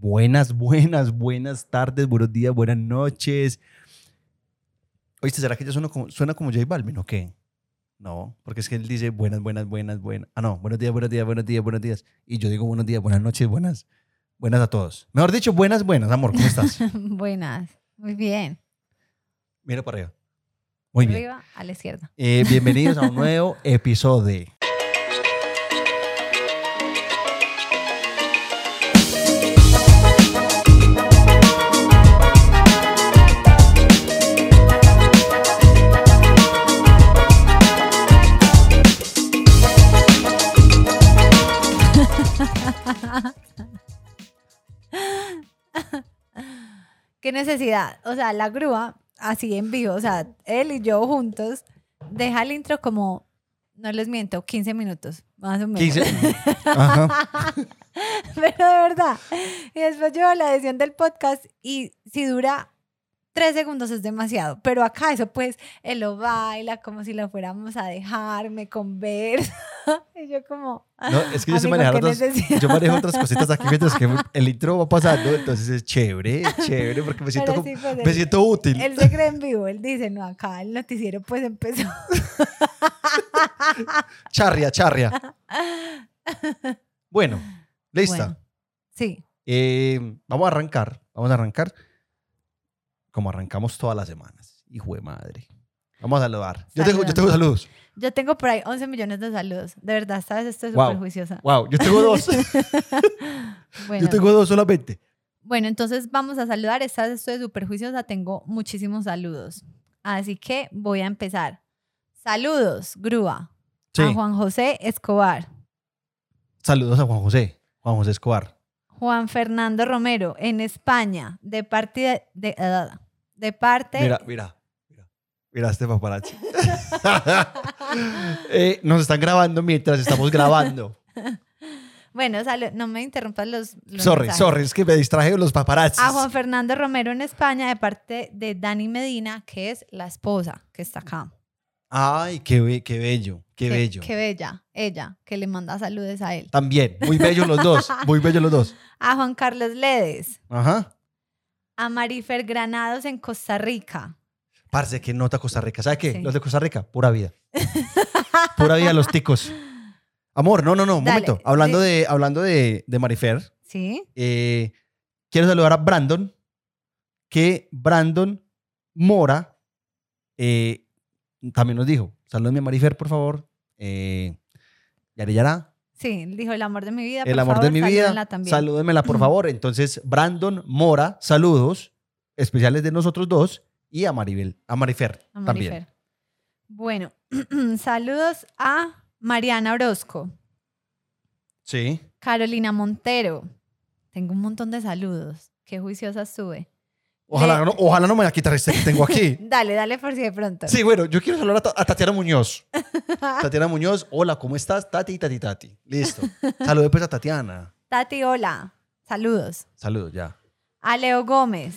Buenas, buenas, buenas tardes, buenos días, buenas noches. Oíste, ¿será que yo sueno como, suena como J Balvin o qué? No, porque es que él dice buenas, buenas, buenas, buenas. Ah, no, buenos días, buenos días, buenos días, buenos días. Y yo digo buenos días, buenas noches, buenas, buenas a todos. Mejor dicho, buenas, buenas, amor, ¿cómo estás? Buenas, muy bien. Mira para arriba. Muy bien. Arriba a la izquierda. Eh, bienvenidos a un nuevo episodio. ¿Qué necesidad? O sea, la grúa, así en vivo, o sea, él y yo juntos, deja el intro como, no les miento, 15 minutos, más o menos. 15. Ajá. Pero de verdad. Y después yo la edición del podcast y si dura tres segundos es demasiado. Pero acá eso pues, él lo baila como si lo fuéramos a dejar, me conversa. y yo como... No, es que yo sé manejar ¿qué otras, yo manejo otras cositas aquí mientras que el intro va pasando, entonces es chévere, chévere, porque me siento, como- sí, pues, me él- siento útil. Él se cree en vivo, él dice, no, acá el noticiero pues empezó. Charria, charria. Bueno, lista. Bueno. Sí, Eh, vamos a arrancar, vamos a arrancar como arrancamos todas las semanas. Hijo de madre. Vamos a saludar. Yo tengo, yo tengo saludos. yo tengo por ahí 11 millones de saludos. De verdad, esta vez estoy Wow. súper juiciosa. Wow, yo tengo dos. Bueno, yo tengo dos solamente. bueno, entonces vamos a saludar. Esta vez estoy súper juiciosa, tengo muchísimos saludos. Así que voy a empezar. Saludos, grúa. Sí. A Juan José Escobar. Saludos a Juan José. Juan José Escobar. Juan Fernando Romero, en España, de parte de, de, eh, de parte Mira, mira, mira. Mira este paparazzi. Eh, nos están grabando mientras estamos grabando. Bueno, no me interrumpas los, los Sorry, mensajes. sorry, es que me distraje de los paparazzis. A Juan Fernando Romero en España de parte de Dani Medina, que es la esposa que está acá. Ay, qué, be- qué bello, qué, bello. Qué bella, ella, que le manda saludos a él. También, muy bellos los dos, muy bellos los dos. A Juan Carlos Ledes, Ajá. A Marifer Granados en Costa Rica. Parce, qué nota Costa Rica. ¿Sabes qué? Sí. Los de Costa Rica, pura vida. Pura vida los ticos. Amor, no, no, no, un Dale, momento. Hablando, sí. de, hablando de, de Marifer, ¿Sí? eh, quiero saludar a Brandon, que Brandon Mora eh, también nos dijo, salúdame a Marifer, por favor. Eh, Yare Yara, Sí, dijo el amor de mi vida. el por amor de favor, mi salúdenla vida, también. salúdenmela, por favor. Entonces, Brandon Mora, saludos especiales de nosotros dos y a Maribel, a Marifer A también. Marifer. Bueno, saludos a Mariana Orozco, Sí. Carolina Montero. Tengo un montón de saludos. Qué juiciosa estuve. Ojalá, no, ojalá no me la este que tengo aquí. Dale, dale por si de pronto. Sí, bueno, yo quiero saludar a, Ta- a Tatiana Muñoz. Tatiana Muñoz, hola, ¿cómo estás? Tati, Tati, Tati. Listo. Saludos pues a Tatiana. Tati, hola. Saludos. Saludos, ya. A Leo Gómez,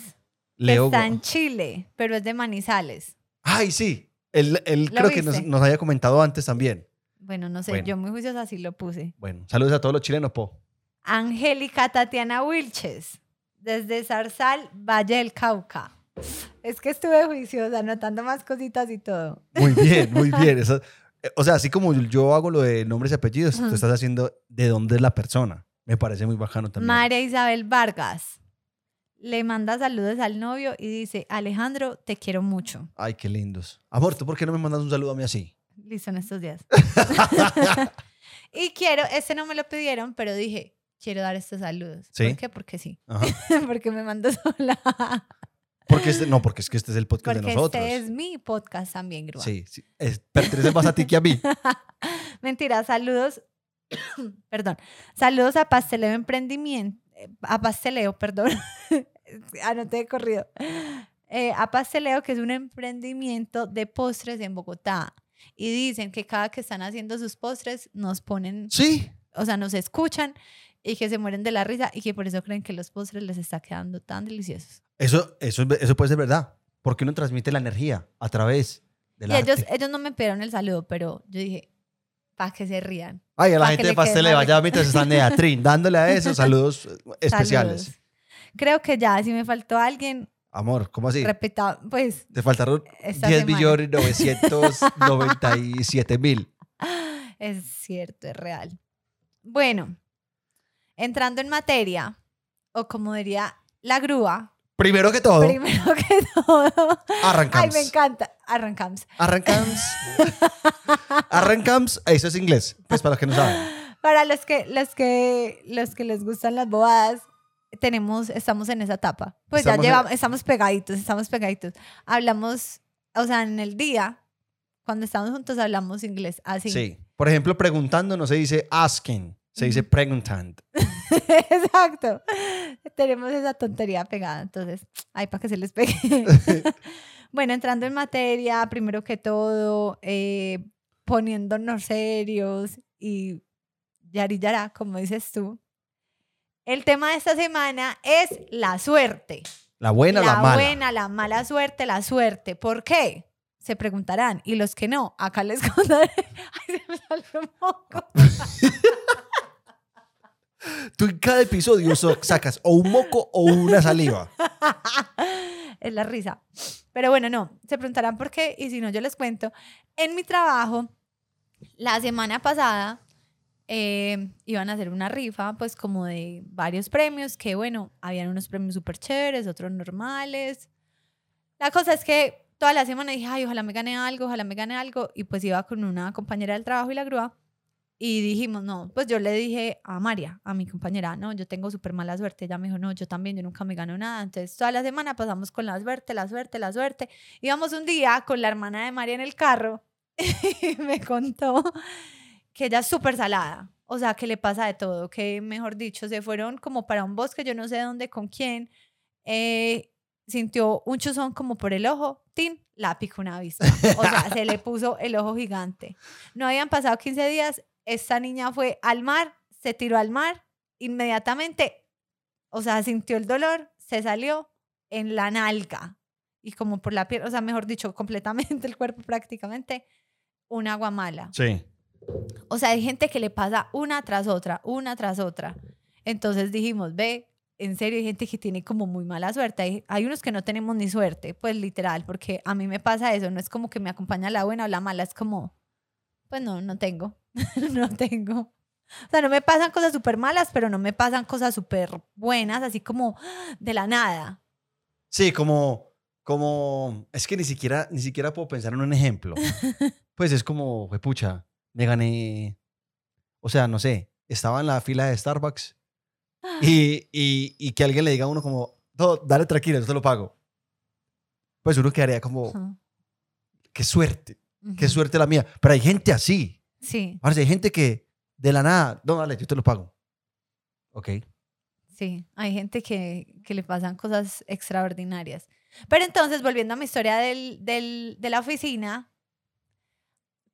que Leo. está en Chile, pero es de Manizales. Ay, sí. Él, él ¿Lo creo que nos, nos había comentado antes también. Bueno, no sé, Bueno. yo muy juiciosa sí lo puse. Bueno, saludos a todos los chilenos, po. Angélica Tatiana Wilches, desde Zarzal, Valle del Cauca. Es que estuve juiciosa, anotando más cositas y todo. Muy bien, muy bien. Eso- eh, o sea, así como yo hago lo de nombres y apellidos, tú estás haciendo de dónde es la persona. Me parece muy bajano también. María Isabel Vargas le manda saludos al novio y dice, Alejandro, te quiero mucho. Ay, qué lindos. Amor, ¿tú por qué no me mandas un saludo a mí así? Listo en estos días. y quiero, este no me lo pidieron, pero dije, quiero dar estos saludos. ¿Sí? ¿Por qué? Porque sí. Porque me mando sola. Porque este, no, porque es que este es el podcast porque de nosotros. este es mi podcast también, Grúa. Sí, sí. Es- pertenece más a ti que a mí. Mentira, saludos. perdón. Saludos a Pasteleo Emprendimiento. eh, A Pasteleo, perdón. Anoté de corrido. Eh, a Pasteleo, que es un emprendimiento de postres en Bogotá. Y dicen que cada que están haciendo sus postres nos ponen, Sí. o sea, nos escuchan y que se mueren de la risa y que por eso creen que los postres les está quedando tan deliciosos. Eso, eso, es- eso puede ser verdad. Porque uno transmite la energía a través del y ellos, ellos no me pidieron el saludo, pero yo dije, para que se rían. Ay, a la gente de más allá mientras están de Atrín, dándole a eso saludos eh, especiales. Saludos. Creo que ya, si me faltó alguien, Amor, ¿cómo así? repita, pues Te faltaron esta 10 semana. millones 997 mil. Es cierto, es real. Bueno, entrando en materia, o como diría la grúa, Primero que todo, primero que todo. arrancamos. Ay, me encanta. Arrancamos. Arrancamos. Arrancamos. Eso es inglés. Pues para los que no saben. Para los que, los que, los que les gustan las bobadas, tenemos, estamos en esa etapa. Pues Estamos en- ya llevamos, estamos pegaditos, estamos pegaditos. Hablamos, o sea, en el día, cuando estamos juntos, hablamos inglés así. Sí. Por ejemplo, preguntando no se dice asking, se dice preguntando. Exacto. Tenemos esa tontería pegada, entonces, ay, para que se les pegue. bueno, entrando en materia, primero que todo, eh, poniéndonos serios y yari como dices tú. El tema de esta semana es la suerte. La buena o la, mala. buena, la mala suerte, la suerte. ¿Por qué? Se preguntarán. Y los que no, acá les contaré. Ay, se me salió un moco. Tú en cada episodio so- sacas o un moco o una saliva. es la risa. Pero bueno, no, se preguntarán por qué y si no, yo les cuento. En mi trabajo, la semana pasada, eh, iban a hacer una rifa, pues como de varios premios, que bueno, habían unos premios súper chéveres, otros normales. La cosa es que toda la semana dije, ay, ojalá me gane algo, ojalá me gane algo, y pues iba con una compañera del trabajo y la grúa, y dijimos, no, pues yo le dije a María, a mi compañera, no, yo tengo súper mala suerte. Ella me dijo, no, yo también, yo nunca me gano nada. Entonces, toda la semana pasamos con la suerte, la suerte, la suerte. Íbamos un día con la hermana de María en el carro y me contó que ella es súper salada. O sea, que le pasa de todo, que mejor dicho, se fueron como para un bosque, yo no sé dónde, con quién. eh, sintió un chuzón como por el ojo, tin, la picó una avispa. O sea, se le puso el ojo gigante. No habían pasado 15 días, esta niña fue al mar, se tiró al mar, inmediatamente, o sea, sintió el dolor, se salió en la nalga y como por la piel, o sea, mejor dicho, completamente el cuerpo prácticamente, un agua mala. Sí. O sea, hay gente que le pasa una tras otra, una tras otra. Entonces dijimos, ve, en serio, hay gente que tiene como muy mala suerte. Hay, hay unos que no tenemos ni suerte, pues literal, porque a mí me pasa eso. No es como que me acompaña la buena o la mala, es como, pues no, no tengo. no tengo. O sea, no me pasan cosas súper malas, pero no me pasan cosas súper buenas, así como de la nada. Sí, como, como, es que ni siquiera, ni siquiera puedo pensar en un ejemplo. Pues es como, pucha, me gané, o sea, no sé, estaba en la fila de Starbucks y, y, y que alguien le diga a uno como, no, dale tranquilo, yo te lo pago. Pues uno quedaría como, qué suerte, qué suerte la mía. Pero hay gente así, Sí, parce, hay gente que de la nada, no, dale, yo te lo pago. Ok. Sí, hay gente que, que le pasan cosas extraordinarias. Pero entonces, volviendo a mi historia del, del- de la oficina,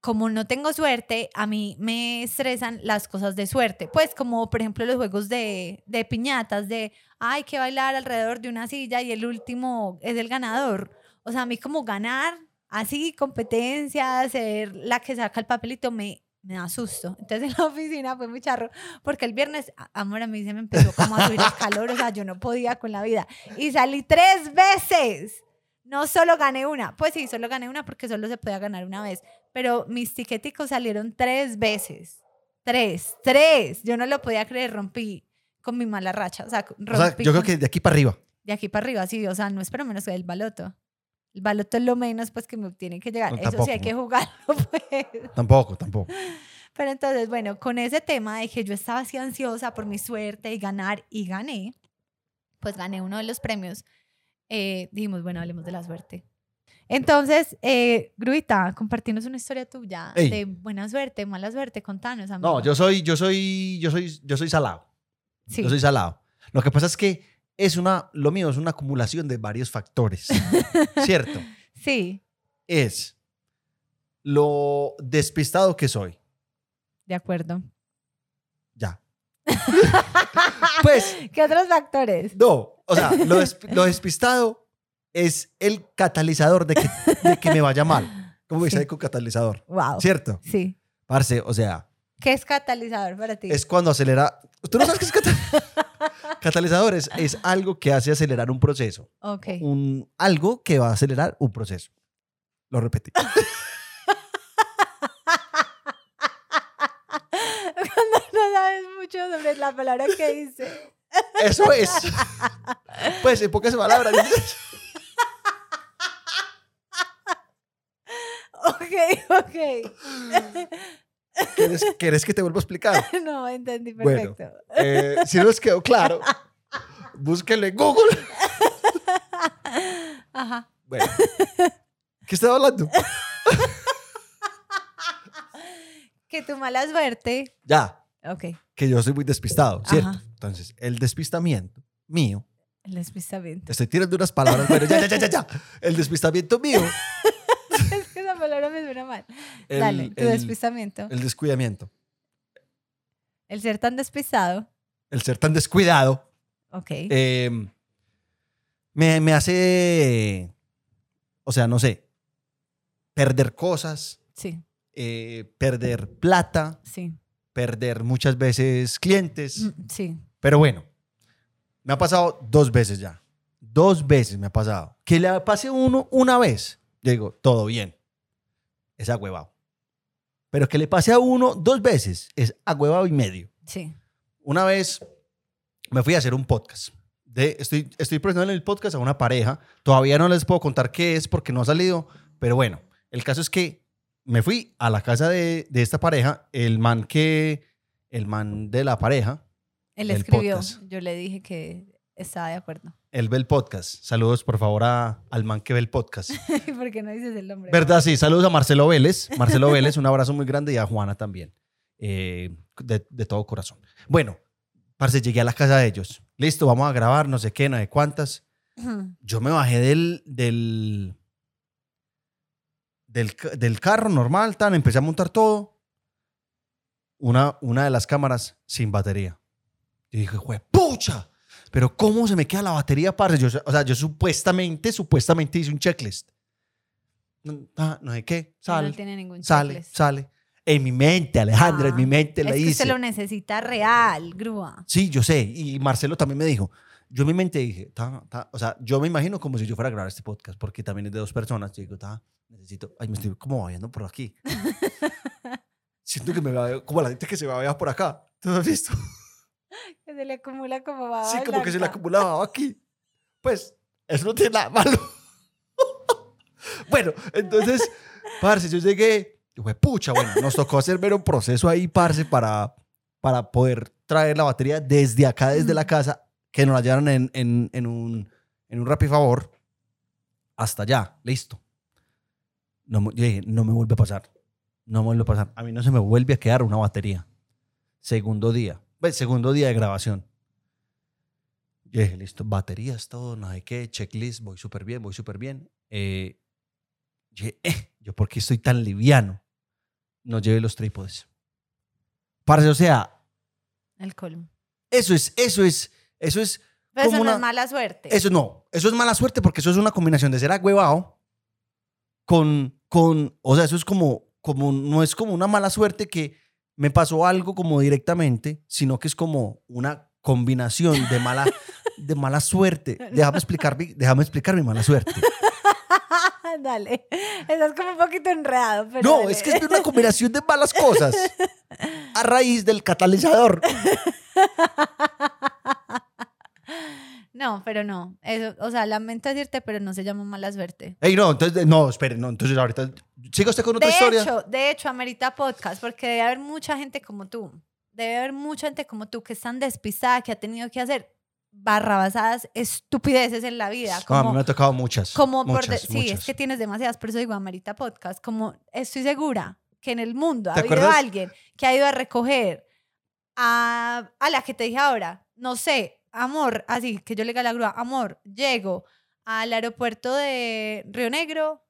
como no tengo suerte, a mí me estresan las cosas de suerte. Pues como, por ejemplo, los juegos de, de piñatas, de, hay que bailar alrededor de una silla y el último es el ganador. O sea, a mí como ganar, así, competencia, ser la que saca el papelito, me, me da susto. Entonces en la oficina fue muy charro, porque el viernes, amor, a mí se me empezó como a subir el calor, o sea, yo no podía con la vida. Y salí tres veces. No solo gané una, pues sí, solo gané una porque solo se podía ganar una vez, pero mis tiqueticos salieron tres veces. Tres, tres. Yo no lo podía creer, rompí con mi mala racha. O sea, rompí O sea, yo creo que de aquí para arriba. de aquí para arriba, sí, o sea, no espero menos que el baloto. El baloto es lo menos, pues, que me tiene que llegar. No, Eso sí, hay que jugarlo, pues. Tampoco, tampoco. Pero entonces, bueno, con ese tema de que yo estaba así ansiosa por mi suerte y ganar, y gané, pues gané uno de los premios, eh, dijimos, bueno, hablemos de la suerte. Entonces, eh, Gruita, compartinos una historia tuya Ey. de buena suerte, mala suerte, contanos, amigo. No, yo soy, yo soy, yo soy, yo soy salado. Sí. Yo soy salado. Lo que pasa es que es una, lo mío es una acumulación de varios factores. ¿Cierto? Sí, Es lo despistado que soy. de acuerdo. Ya. Pues, ¿Qué otros factores? no. O sea, lo, des- lo despistado es el catalizador de que, de que me vaya mal. ¿Cómo dice Sí. con catalizador? Wow. ¿Cierto? Sí. Parce, o sea, ¿Qué es catalizador para ti? es cuando acelera. ¿Tú no sabes qué es catalizador? Catalizador es, es algo que hace acelerar un proceso. Ok. Un, algo que va a acelerar un proceso. Lo repetí. Cuando no sabes mucho sobre la palabra que dice. Eso es. Pues en pocas palabras. Ok, ok. ¿Quieres, quieres que te vuelva a explicar? No, entendí Bueno. perfecto. Eh, si no les quedó claro, búsquenlo en Google. Ajá. Bueno, ¿qué estaba hablando? Que tu mala suerte. Ya, Ok. que yo soy muy despistado, ¿cierto? Ajá. Entonces, el despistamiento mío, El despistamiento. estoy tirando unas palabras, pero ya, ya, ya, ya, ya. El despistamiento mío, palabra me suena mal. el, Dale, tu el- despistamiento. el descuidamiento, El ser tan despistado. el ser tan descuidado, Ok. eh, me, me hace, o sea, no sé, perder cosas, sí, eh, perder plata, sí. perder muchas veces clientes. Mm, Sí. Pero bueno, me ha pasado dos veces ya. Dos veces me ha pasado. Que le pase uno una vez, yo digo, todo bien. Es agüevado. Pero que le pase a uno dos veces, es agüevado y medio. Sí. Una vez me fui a hacer un podcast. De, estoy, estoy presentando el podcast a una pareja. Todavía no les puedo contar qué es porque no ha salido. Pero bueno, el caso es que me fui a la casa de, de esta pareja. El man que, el man de la pareja, Él El escribió. podcast. Yo le dije que estaba de acuerdo. él ve el podcast. Saludos por favor a, al man que ve el podcast. ¿Por qué no dices el nombre? ¿Verdad? Sí, saludos a Marcelo Vélez. Marcelo Vélez, un abrazo muy grande y a Juana también. Eh, de, de todo corazón. Bueno, parce, llegué a la casa de ellos. Listo, vamos a grabar, no sé qué, no sé cuántas. Yo me bajé del, del, del, del carro normal, tan, empecé a montar todo. Una, una de las cámaras sin batería. Y dije, ¡jue pucha! Pero ¿cómo se me queda la batería, parce? Yo, o sea, yo supuestamente, supuestamente hice un checklist. No, ah, no sé qué, No sale, tiene ningún sale, checklist. sale. En mi mente, Alejandra, en Ah, mi mente Es le que hice. usted lo necesita real, grúa. Sí, yo sé. Y Marcelo también me dijo. Yo en mi mente dije, ta, ta, o sea, yo me imagino como si yo fuera a grabar este podcast, porque también es de dos personas. Yo digo, ta, necesito, ay, me estoy como babeando por aquí. Siento que me babeo, como la gente que se babea por acá. ¿Tú has visto? Que se le acumula como baba Sí, como que se le blanca. acumula baba aquí. Pues, eso no tiene nada malo. bueno, entonces, parce, yo llegué, y fue pucha, bueno, nos tocó hacer ver un proceso ahí, parce, para, para poder traer la batería desde acá, desde la casa, que nos la llevaron en, en, en un, en un Rapifavor hasta allá, listo. No, me- yo dije, no me vuelve a pasar. No me vuelve a pasar. A mí no se me vuelve a quedar una batería. Segundo día. Pues, segundo día de grabación. Yo dije, listo, baterías, todo, no sé qué, checklist, voy súper bien, voy súper bien. Eh, yo dije, eh, ¿yo por qué estoy tan liviano? No llevé los trípodes. Parce, o sea, colmo. eso es, eso es, eso es, Pero eso Como no una- es mala suerte. eso no, eso es mala suerte porque eso es una combinación de ser agüevado con, con, o sea, eso es como, como, no es como una mala suerte que me pasó algo como directamente, sino que es como una combinación de mala, de mala suerte. Déjame explicar, mi- déjame explicar mi mala suerte. Dale. Estás como un poquito enredado. Pero No, dale. es que es una combinación de malas cosas a raíz del catalizador. No, pero no. Eso, o sea, lamento decirte, pero no se llama mala suerte. Ey, no, entonces, no, espere, no, entonces ahorita, siga usted con otra De historia. hecho, de hecho, amerita podcast porque debe haber mucha gente como tú. Debe haber mucha gente como tú que es tan despistada que ha tenido que hacer barrabasadas estupideces en la vida. No, a Como, mí me ha tocado muchas. como por de- sí, muchas. es que tienes demasiadas, por eso digo amerita podcast. Como estoy segura que en el mundo ha ¿Te habido acuerdas? alguien que ha ido a recoger a, a la que te dije ahora, no sé, amor, así que yo le diga a la grúa, amor, llego al aeropuerto de Río Negro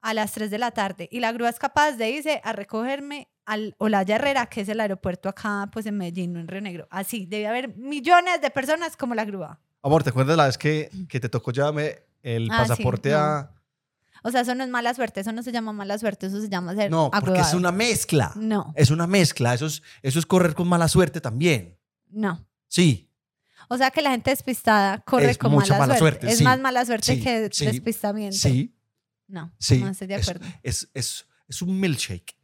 a las 3 de la tarde y la grúa es capaz de irse a recogerme al Olaya Herrera, que es el aeropuerto acá, pues en Medellín, no en Río Negro. Así, debe haber millones de personas como la grúa. Amor, ¿te acuerdas la vez que, que te tocó llevarme el Ah, sí, pasaporte no. a... O sea, eso no es mala suerte, eso no se llama mala suerte, eso se llama ser No, porque es una mezcla. No, Es una mezcla. Eso es, eso es correr con mala suerte también. no. Sí. O sea que la gente despistada corre Es con mala, mala suerte. suerte, Es sí. más mala suerte Sí, que sí, despistamiento. Sí, No, no estoy de acuerdo. Es, es, es un milkshake.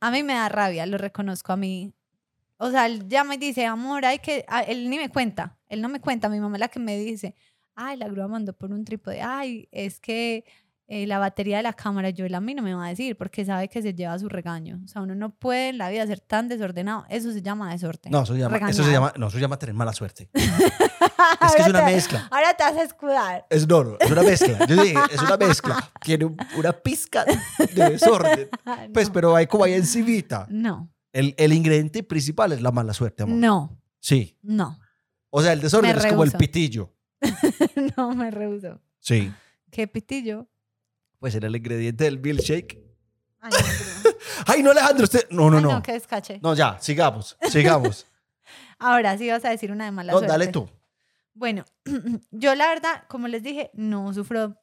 A mí me da rabia, lo reconozco a mí. O sea, él ya me dice, amor, hay que... ah, Él ni me cuenta, él no me cuenta. Mi mamá es la que me dice, ay, la grúa mandó por un trípode. Ay, es que eh, la batería de la cámara, yo a mí no me va a decir porque sabe que se lleva su regaño. O sea, uno no puede en la vida ser tan desordenado. Eso se llama desorden. No, eso se llama, eso se llama, no, eso se llama tener mala suerte. Es que es una te- mezcla. Ahora te vas a escudar. Es, no, no, es una mezcla. Yo dije, es una mezcla. Tiene un- una pizca de desorden. Pues, no. pero hay como ahí encimita. No, El, el ingrediente principal es la mala suerte, amor. no, Sí. no. O sea, el desorden Me es como el pitillo. no me rehuso. Sí. ¿Qué pitillo? Pues era el ingrediente del milkshake. Ay, no, Bruno. Ay, no, Alejandro, usted. No, no, Ay, no. no, qué descache. No, ya, sigamos, sigamos. Ahora sí vas a decir una de mala No, suerte. dale tú. Bueno, yo la verdad, como les dije, no sufro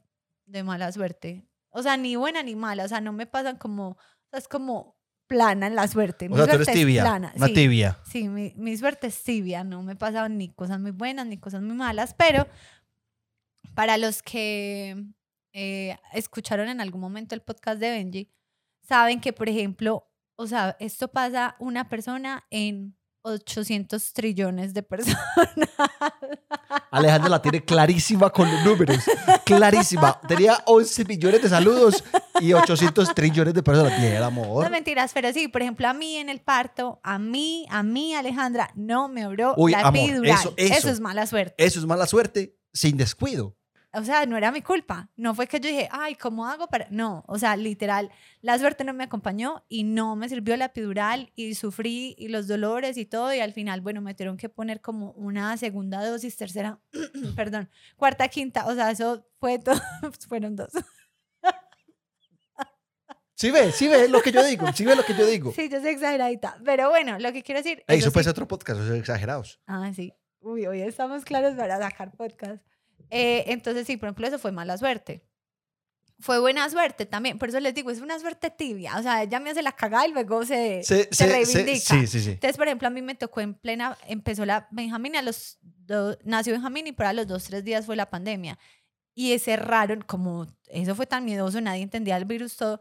de mala suerte. O sea, ni buena ni mala. O sea, no me pasan como, o sea, es como plana en la suerte. Mi O sea, tú suerte eres es tibia. plana. Una sí, tibia. Sí, mi, mi suerte es tibia. No me pasan ni cosas muy buenas ni cosas muy malas. Pero para los que eh, escucharon en algún momento el podcast de Benji, saben que, por ejemplo, o sea, esto pasa una persona en 800 trillones de personas. Alejandra la tiene clarísima con los números. Clarísima. Tenía 11 millones de saludos y 800 trillones de personas. Bien, No amor. mentiras, pero sí, por ejemplo, a mí en el parto, a mí, a mí, Alejandra, no me obró Uy, la amor, epidural. eso- eso. es mala suerte. Eso es mala suerte sin descuido. O sea, no era mi culpa. No fue que yo dije, ay, ¿cómo hago para...? No, o sea, literal, la suerte no me acompañó y no me sirvió la epidural y sufrí y los dolores y todo y al final, bueno, me tuvieron que poner como una segunda dosis, tercera, perdón, cuarta, quinta, o sea, eso fue todo, fueron dos. Sí ve, sí ve lo que yo digo. Sí ve lo que yo digo. Sí, yo soy exageradita, pero bueno, lo que quiero decir... Ey, eso eso puede sí. ser otro podcast, eso es exagerados. Ah, sí. Uy, hoy estamos claros para sacar podcast. Eh, entonces, sí, por ejemplo, eso fue mala suerte. Fue buena suerte también. Por eso les digo, es una suerte tibia. O sea, ella me hace la cagada y luego se, Se- se se- se- reivindica. sí, sí, sí. Entonces, por ejemplo, a mí me tocó en plena, empezó la Benjamín, a los dos, nació Benjamín y para los dos, tres días fue la pandemia. Y cerraron, como eso fue tan miedoso, nadie entendía el virus, todo.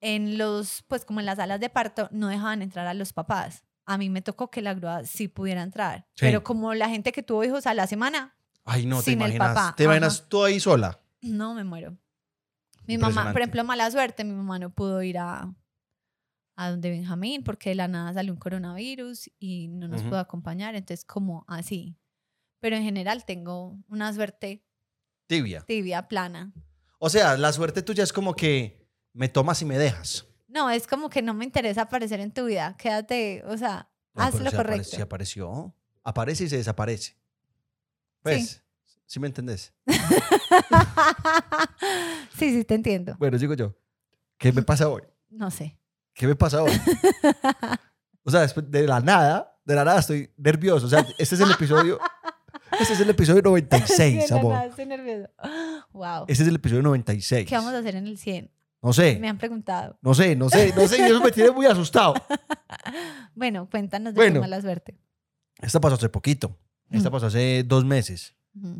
En los, pues como en las salas de parto, no dejaban entrar a los papás. A mí me tocó que la grúa sí pudiera entrar. Sí. Pero como la gente que tuvo hijos a la semana, Ay, no, te sin el imaginas. papá, ¿Te imaginas tú ahí sola? no me muero. Mi mamá, por ejemplo, mala suerte, mi mamá no pudo ir a, a donde Benjamín porque de la nada salió un coronavirus y no nos pudo acompañar, entonces como así. Pero en general tengo una suerte Tibia. tibia, plana. O sea, la suerte tuya es como que me tomas y me dejas. No, es como que no me interesa aparecer en tu vida. Quédate, o sea, No, haz lo correcto. Si apareció, aparece y se desaparece. Pues, ¿sí, me entendés? sí, sí, te entiendo. Bueno, digo yo, ¿qué me pasa hoy? No sé. ¿Qué me pasa hoy? O sea, después de la nada, de la nada estoy nervioso. O sea, este es el episodio, este es el episodio 96, Sí, amor. nada, estoy nervioso. Wow. Este es el episodio 96. ¿Qué vamos a hacer en el 100? No sé, Me han preguntado. no sé, no sé, no sé, y eso me tiene muy asustado. Bueno, cuéntanos de Bueno. tu mala suerte. Esta pasó hace poquito. Esta Mm. pasó hace dos meses.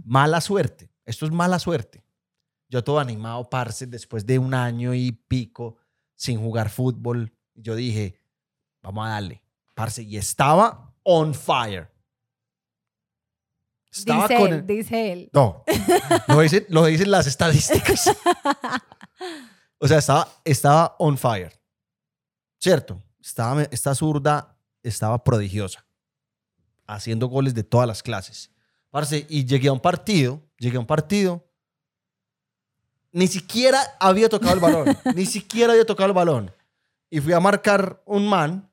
Mala suerte. Esto es mala suerte. Yo todo animado, parce, después de un año y pico sin jugar fútbol. Yo dije, vamos a darle, parce. Y estaba on fire. Estaba Dice con... él, el- dice él. No, lo dicen, lo dicen las estadísticas. O sea, estaba, estaba on fire. ¿Cierto? Estaba, esta zurda estaba prodigiosa. Haciendo goles de todas las clases. Parce, y llegué a un partido, llegué a un partido. Ni siquiera había tocado el balón. ni siquiera había tocado el balón. Y fui a marcar un man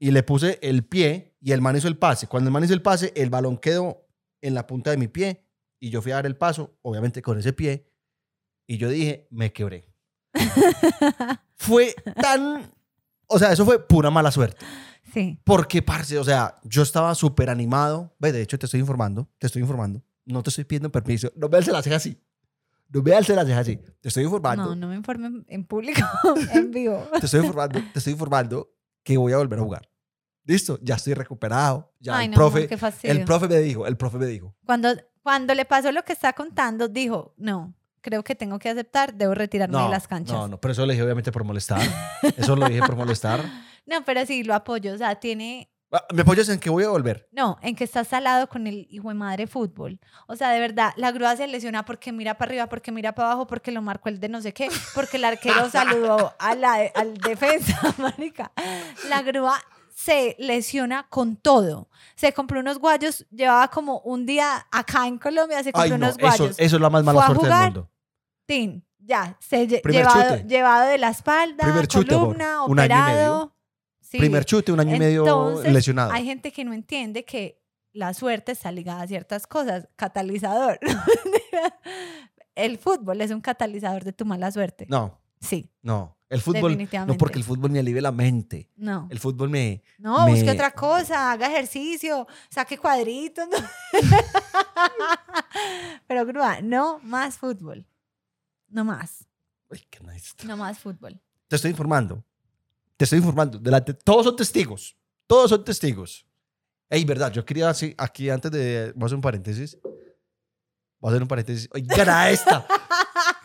y le puse el pie y el man hizo el pase. Cuando el man hizo el pase, el balón quedó en la punta de mi pie y yo fui a dar el paso, obviamente con ese pie, y yo dije, me quebré. Fue tan... O sea, eso fue pura mala suerte. Sí. Porque, parce, o sea, yo estaba súper animado. Ve, de hecho, te estoy informando, te estoy informando. No te estoy pidiendo permiso. No me alce la ceja así. No me alce la ceja así. Te estoy informando. No, no me informen en público, en vivo. Te estoy informando, te estoy informando que voy a volver a jugar. Listo, ya estoy recuperado. Ya Ay, el no, profe, qué el profe me dijo, el profe me dijo. Cuando, cuando le pasó lo que está contando, dijo, no, creo que tengo que aceptar, debo retirarme No, de las canchas. no, no, pero eso lo dije obviamente por molestar. Eso lo dije por molestar. No, pero sí, lo apoyo. O sea, tiene... Ah, ¿Me apoyas en que voy a volver? No, en que está salado con el hijo de madre fútbol. O sea, de verdad, la grúa se lesiona porque mira para arriba, porque mira para abajo, porque lo marcó el de no sé qué, porque el arquero saludó a la, al defensa, marica. La grúa se lesiona con todo. Se compró unos guayos, llevaba como un día acá en Colombia, se compró Ay, no, unos guayos. eso es la más mala suerte del jugar, mundo. Tin, ya, se llevado, de la espalda, Primer chute, columna, Un año y medio. operado. Sí. Primer chute, un año y medio lesionado. Hay gente que no entiende que la suerte está ligada a ciertas cosas. Catalizador. el fútbol es un catalizador de tu mala suerte. No, Sí, no. El fútbol, no porque el fútbol me alivia la mente. No. El fútbol me... No, me- busque otra cosa, haga ejercicio, saque cuadritos. ¿no? Pero grúa, no más fútbol. No más. Ay, qué nice. No más fútbol. Te estoy informando. Te estoy informando. Delante, todos son testigos. Todos son testigos. Ey, verdad, yo quería así, aquí antes de... Voy a hacer un paréntesis. Voy a hacer un paréntesis. Oigan a esta.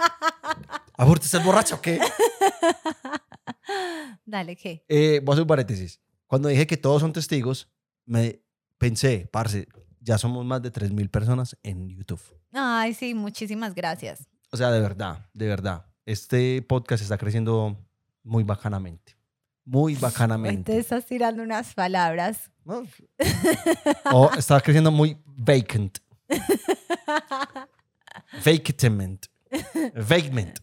Amor, ¿te estás borracha o qué? Dale, ¿qué? Eh, voy a hacer un paréntesis. Cuando dije que todos son testigos, me pensé, parce, ya somos más de 3.000 personas en YouTube. Ay, sí, muchísimas gracias. O sea, de verdad, de verdad. Este podcast está creciendo muy bacanamente. Muy bacanamente. te estás tirando unas palabras. ¿no? O está creciendo muy vacant. Vacantment. Vacant.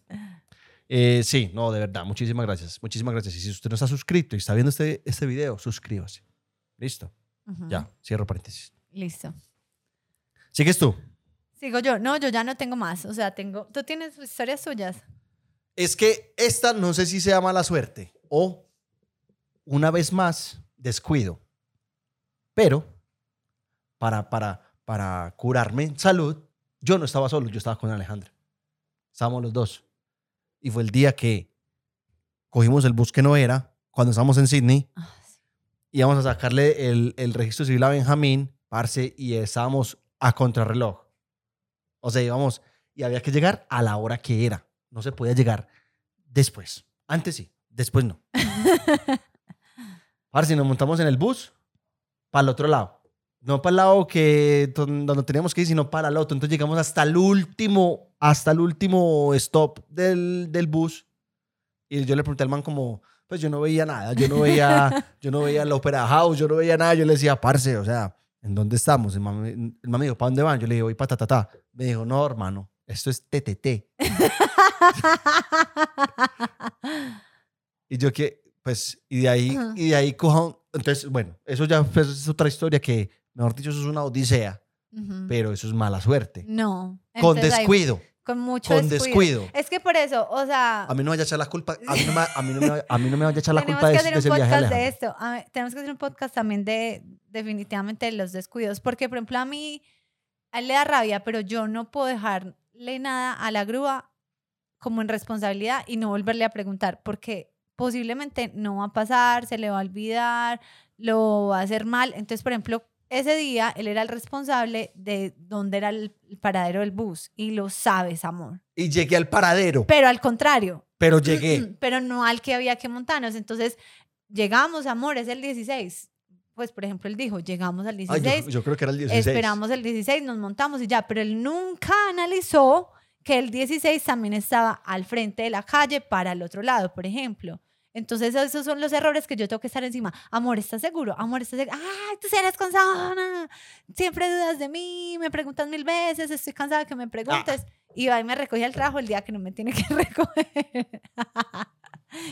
Eh, sí, no, de verdad. Muchísimas gracias. Muchísimas gracias. Y si usted no está suscrito y está viendo este, este video, suscríbase. Listo. Ujú, Ya, cierro paréntesis. Listo. ¿Sigues tú? Sigo yo. No, yo ya no tengo más. O sea, tengo. ¿Tú tienes historias suyas? Es que esta no sé si sea mala suerte o, una vez más, descuido. Pero, para, para, para curarme en salud, yo no estaba solo, yo estaba con Alejandra. Estábamos los dos. Y fue el día que cogimos el bus que no era, cuando estábamos en Sydney, Ah, sí. íbamos a sacarle el, el registro civil a Benjamín, parce, y estábamos a contrarreloj. O sea, íbamos y había que llegar a la hora que era. No se podía llegar después. Antes sí, después no. Parce, nos montamos en el bus para el otro lado. No para el lado que don- donde teníamos que ir, sino para el otro. Entonces llegamos hasta el último, hasta el último stop del, del bus. Y yo le pregunté al man como, pues yo no veía nada, yo no veía, yo no veía la Opera House, yo no veía nada. Yo le decía, parce, o sea, ¿en dónde estamos? El man, el man me dijo, ¿para dónde van? Yo le dije, voy para Tatatá. Me dijo, no, hermano, esto es TTT. Y yo que, pues, y de ahí, y de ahí cojo, entonces, bueno, eso ya es otra historia que, mejor dicho, eso es una odisea, pero eso es mala suerte. No. Con descuido, con mucho con descuido. descuido. Es que por eso, o sea, A mí no me vaya a echar la culpa, a mí no me, a mí no me, a mí no me vaya a echar la culpa de, que ese- hacer de un ese viaje podcast de esto. A tenemos que hacer un podcast también de definitivamente de los descuidos. Porque, por ejemplo, a mí, a él le da rabia, pero yo no puedo dejarle nada a la grúa como en responsabilidad y no volverle a preguntar. Porque posiblemente no va a pasar, se le va a olvidar, lo va a hacer mal. Entonces, por ejemplo, ese día él era el responsable de dónde era el paradero del bus y lo sabes, amor. Y llegué al paradero, Pero al contrario, pero llegué. pero no al que había que montarnos. Entonces, llegamos, amor, es el 16. Pues, por ejemplo, él dijo, llegamos al Ay, 16, yo, yo creo que era el 16. esperamos el 16, nos montamos y ya, pero él nunca analizó que el 16 también estaba al frente de la calle para el otro lado, por ejemplo. Entonces, esos son los errores que yo tengo que estar encima. Amor, ¿estás seguro? Amor, ¿estás seguro? ¡Ay, tú eres cansada! Siempre dudas de mí, me preguntas mil veces, estoy cansada que me preguntes. Y va y me recoge el trabajo el día que no me tiene que recoger.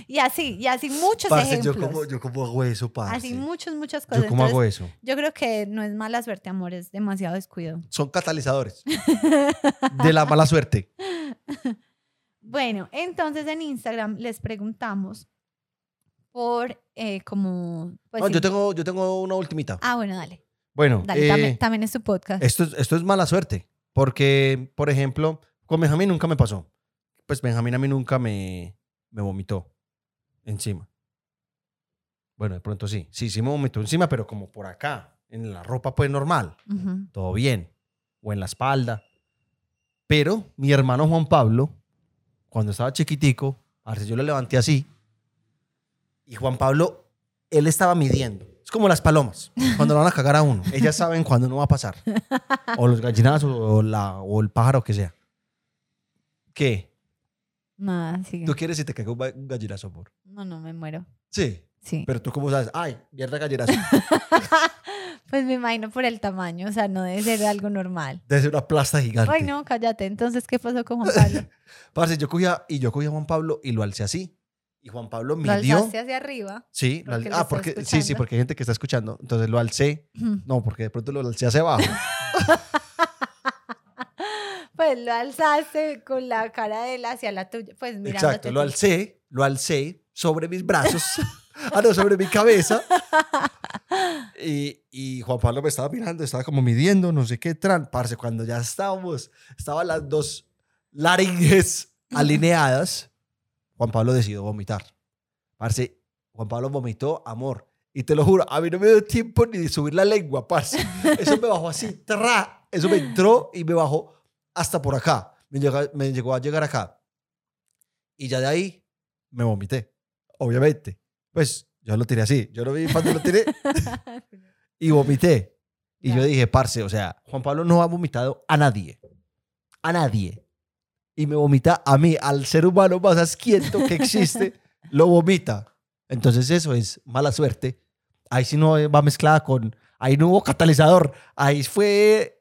y así, y así muchos Parce, ejemplos. yo como, yo como hago eso, parce. Así muchas, muchas cosas. yo cómo hago Entonces, eso. yo creo que no es mala suerte, amor, es demasiado descuido. Son catalizadores de la mala suerte. Bueno, entonces en Instagram les preguntamos por eh, como... pues Ah, sí. yo, tengo, yo tengo una ultimita. Ah, bueno, dale. Bueno, Dale, eh, también, también es su podcast. Esto es, esto es mala suerte, porque, por ejemplo, con Benjamín nunca me pasó. Pues Benjamín a mí nunca me, me vomitó encima. Bueno, de pronto sí. Sí, sí me vomitó encima, pero como por acá, en la ropa pues normal, todo bien. O en la espalda. Pero mi hermano Juan Pablo, cuando estaba chiquitico, a si yo lo levanté así, y Juan Pablo, él estaba midiendo. Es como las palomas, cuando lo van a cagar a uno. Ellas saben cuándo no va a pasar. O los gallinazos, o, la, o el pájaro que sea. ¿Qué? Nada, sigue. ¿Tú quieres si te ba- un gallinazo por? No, no, me muero. Sí. Sí. Pero tú cómo sabes, ay, mierda gallinazo. Pues me imagino por el tamaño, o sea, no debe ser algo normal. Debe ser una plasta gigante. Ay, no, cállate. Entonces, ¿qué pasó con Juan Pablo? Parce, yo cogía, y yo cogía a Juan Pablo y lo alcé así. Y Juan Pablo Lo midió. alzaste hacia arriba. Sí, lo Porque al- lo ah, porque sí, sí, porque hay gente que está escuchando. Entonces lo alcé. No, porque de pronto lo alcé hacia abajo. Pues lo alzaste con la cara de él hacia la tuya. Pues mirándote. Exacto, lo alcé, lo alcé sobre mis brazos. ah, no, sobre mi cabeza. Y, y Juan Pablo me estaba mirando, estaba como midiendo, no sé qué, tran. Parce, cuando ya estábamos, estaban las dos laringes alineadas, Juan Pablo decidió vomitar. Parce, Juan Pablo vomitó amor. Y te lo juro, a mí no me dio tiempo ni de subir la lengua, parce. Eso me bajó así, tra. Eso me entró y me bajó hasta por acá. Me llegó, me llegó a llegar acá. Y ya de ahí me vomité, obviamente. Pues yo lo tiré así. Yo no vi cuando lo tiré y vomité. Y yo dije, parce, o sea, Juan Pablo no ha vomitado a nadie. A nadie. Y me vomita a mí, al ser humano más asquiento que existe, lo vomita. Entonces eso es mala suerte. Ahí sí no va mezclada con... Ahí no hubo catalizador. Ahí fue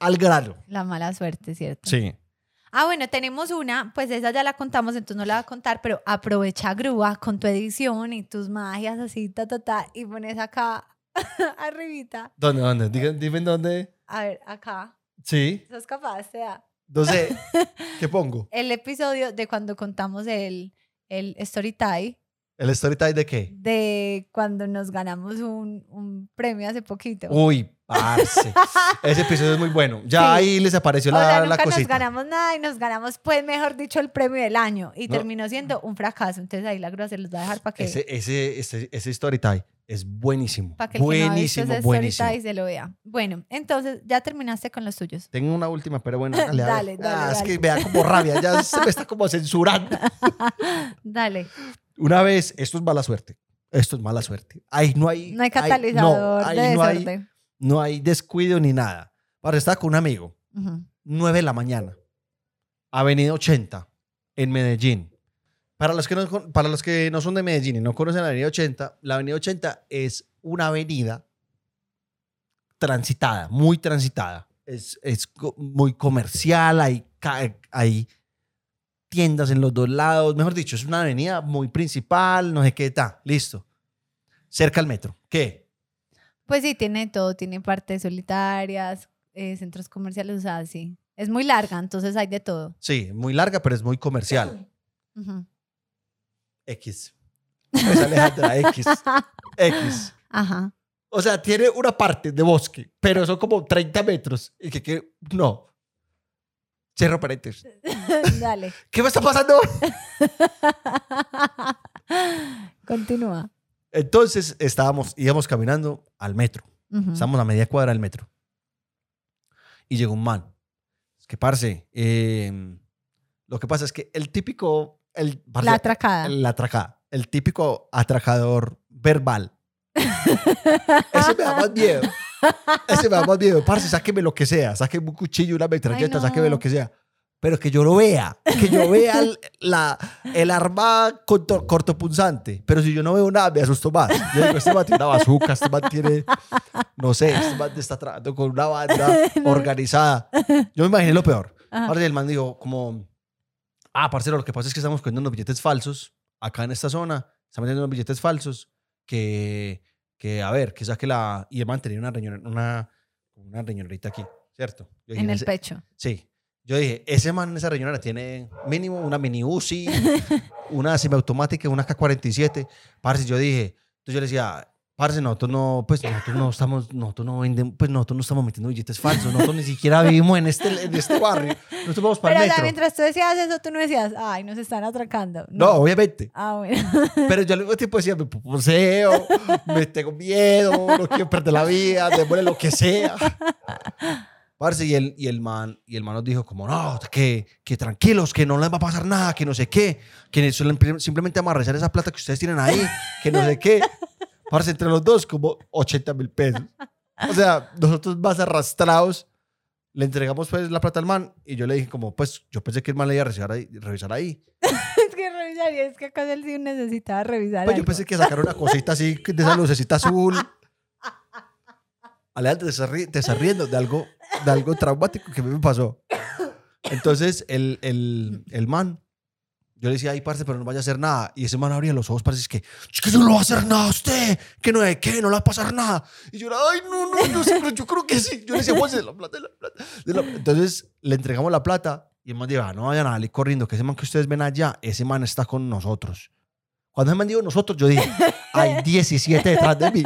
al grano. La mala suerte, ¿cierto? Sí. Ah, bueno, tenemos una, pues esa ya la contamos, entonces no la voy a contar, pero aprovecha grúa con tu edición y tus magias así, ta, ta, ta, y pones acá, arribita. ¿Dónde, dónde? Dime en dónde. A ver, acá. Sí. ¿Sos capaz? Te sé. ¿Qué pongo? El episodio de cuando contamos el, el story time, ¿El story time de qué? de cuando nos ganamos un, un premio hace poquito. Uy, parce. Ese episodio es muy bueno. Ya Sí. ahí les apareció o sea, la, la nunca nos ganamos nada y nos ganamos, pues, mejor dicho, el premio del año. Y No. terminó siendo un fracaso. Entonces ahí la grúa se los va a dejar para que, Ese, ese, ese, ese story time es buenísimo. para que el que no ha visto buenísimo, ese story buenísimo. time se lo vea. Bueno, entonces ya terminaste con los tuyos. Tengo una última, pero bueno. Dale, dale, Ah, Es dale. que me da como rabia, ya se me está como censurando. Dale. Una vez, esto es mala suerte. Esto es mala suerte. Ahí no hay. No hay ahí- catalizador no, ahí de no hay, desorden. No hay descuido ni nada. Para estar con un amigo, Ujú. 9 de la mañana, Avenida 80, en Medellín. Para los, que no, para los que no son de Medellín y no conocen la Avenida 80, la Avenida 80 es una avenida transitada, muy transitada. Es, es muy comercial, hay, hay tiendas en los dos lados. Mejor dicho, es una avenida muy principal, no sé qué está. Listo. Cerca al metro. ¿Qué? Pues sí, tiene todo. Tiene partes solitarias, eh, centros comerciales, o sea, sí. Es muy larga, entonces hay de todo. Sí, muy larga, pero es muy comercial. Ujú. X. Es Alejandra X. X. Ajá. O sea, tiene una parte de bosque, pero son como 30 metros. Y que, que no. Cierro paréntesis. Dale. ¿Qué me está pasando? Continúa. Entonces estábamos, íbamos caminando al metro. Ujú. Estamos a media cuadra del metro. Y llegó un man. Es que, parce, eh, lo que pasa es que el típico... El, parce, La atracada. el atraca- el típico atracador verbal. Ese me da más miedo. Ese me da más miedo. Parce, sáqueme lo que sea. Sáqueme un cuchillo, una metralleta, no. sáqueme lo que sea. Pero que yo lo vea. Que yo vea el, la, el arma corto- cortopunzante. Pero si yo no veo nada, me asusto más. Yo digo, este man tiene una bazooka, este man tiene... No sé, este man está trabajando con una banda organizada. Yo me imaginé lo peor. Ajá. Parce, el man dijo como... Ah, parcero, lo que pasa es que estamos cogiendo unos billetes falsos acá en esta zona. Estamos metiendo unos billetes falsos que, que a ver, que saque la... Y el man tenía una riñonera, una, una riñonerita aquí, ¿cierto? Yo En el ese- pecho. Sí. Yo dije, ese man en esa riñonera tiene mínimo una mini UCI, una semiautomática, una K-47. Parce, yo dije, entonces yo le decía, Parce, nosotros no, pues nosotros no estamos, nosotros no vendemos, pues nosotros no estamos metiendo billetes falsos, nosotros ni siquiera vivimos en este, en este barrio, nosotros vamos para Pero el o sea, metro. mientras tú decías eso, tú no decías, ay, nos están atracando. No, obviamente. Ah, bueno. Pero yo al mismo tiempo decía, me poseo, me tengo miedo, no quiero perder la vida, démosle lo que sea. Parce, y el, y el man, y el man nos dijo como, no, que, que tranquilos, que no les va a pasar nada, que no sé qué, que simplemente vamos a rezar esa plata que ustedes tienen ahí, que no sé qué. Parce, entre los dos, como 80 mil pesos. O sea, nosotros más arrastrados, le entregamos pues la plata al man, y yo le dije como, pues, yo pensé que el man le iba a revisar ahí. Revisar ahí. es que revisaría, es que acá él sí necesitaba revisar. Pues yo algo. pensé que sacar una cosita así, de esa lucecita azul. Alejandro, te estás, ri- te de algo, de algo traumático que me pasó. Entonces, el, el, el man, yo le decía, ay, parce, pero no vaya a hacer nada. Y ese man abría los ojos, parce, es que, es que no lo va a hacer nada a usted, que no es que no le va a pasar nada. Y yo era, ay, no, no, yo, sé, pero yo creo que sí. Yo le decía, Juanse, la plata, la plata. de la-". Entonces, le entregamos la plata y el man dijo, ah, no vayan a salir corriendo, que ese man que ustedes ven allá, ese man está con nosotros. Cuando ese man dijo nosotros, yo dije, hay 17 detrás de mí.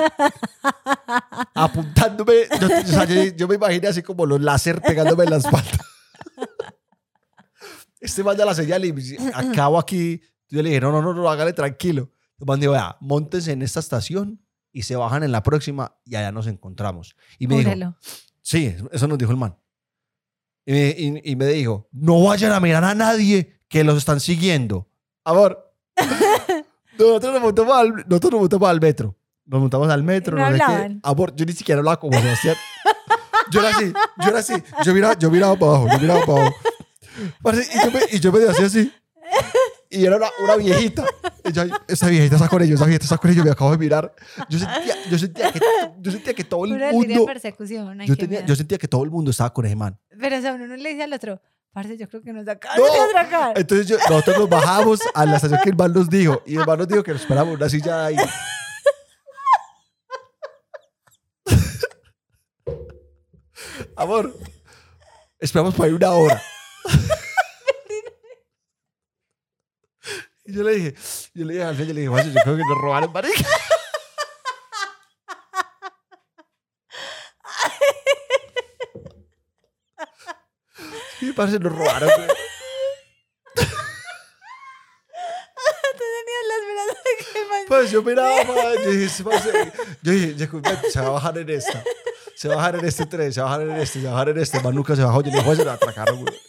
Apuntándome. Yo, o sea, yo, yo me imaginé así como los láser pegándome en la espalda. Este man da la señal y me dice, acabo aquí. Yo le dije, no, no, no, no, hágale tranquilo. El man dijo, vea, montense en esta estación y se bajan en la próxima y allá nos encontramos. Y me dijo. Sí, eso nos dijo el man. Y me, y- y me dijo, no vayan a mirar a nadie que los están siguiendo. Amor, nosotros nos montamos al, nosotros nos montamos al metro. Nos montamos al metro. ¿No No, sé qué. Amor, yo ni siquiera hablaba como Sebastián. Yo era así, yo era así. Yo miraba, yo miraba para abajo, yo miraba para abajo. Y yo me, y yo me hacía así. Y era una, una viejita. Yo, esa viejita está con ellos, esa viejita está con ellos, me acabo de mirar. Yo sentía, yo sentía, que, yo sentía que todo el mundo... Yo, tenía- yo sentía que todo el mundo estaba con ese man. Pero o sea, uno no le dice al otro, parce, yo creo que nos acaban No. de atracar. Entonces yo- nosotros nos bajamos a la estación que el man nos dijo. Y el man nos dijo que nos esperamos una silla ahí. Amor, esperamos por ahí una hora. y yo le dije, yo le dije al yo le dije, "Juancho, yo creo que nos robaron, marica. Sí, parce, nos robaron, güey. Tú tenías la esperanza de que el man- Pues yo miraba, ma, yo dije, "Ese man yo dije, se va a bajar en esta. Se va a bajar en este tren, se va a bajar en este, se va a bajar en este. Man nunca se bajó. Yo le dije, "Juan, se lo atracaron, güey.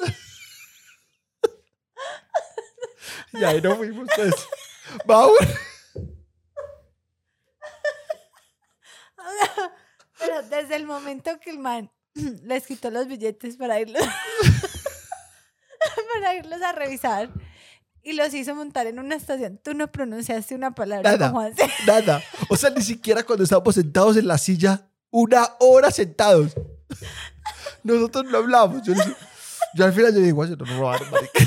Y ahí nos fuimos, pues. Vamos. Pero desde el momento que el man les quitó los billetes para irlos, para irlos a revisar y los hizo montar en una estación, tú no pronunciaste una palabra Nada. como Juanse. Nada. O sea, ni siquiera cuando estábamos sentados en la silla, una hora sentados. Nosotros no hablamos. Yo, yo al final yo dije, "Guay, se nos robaron, marica".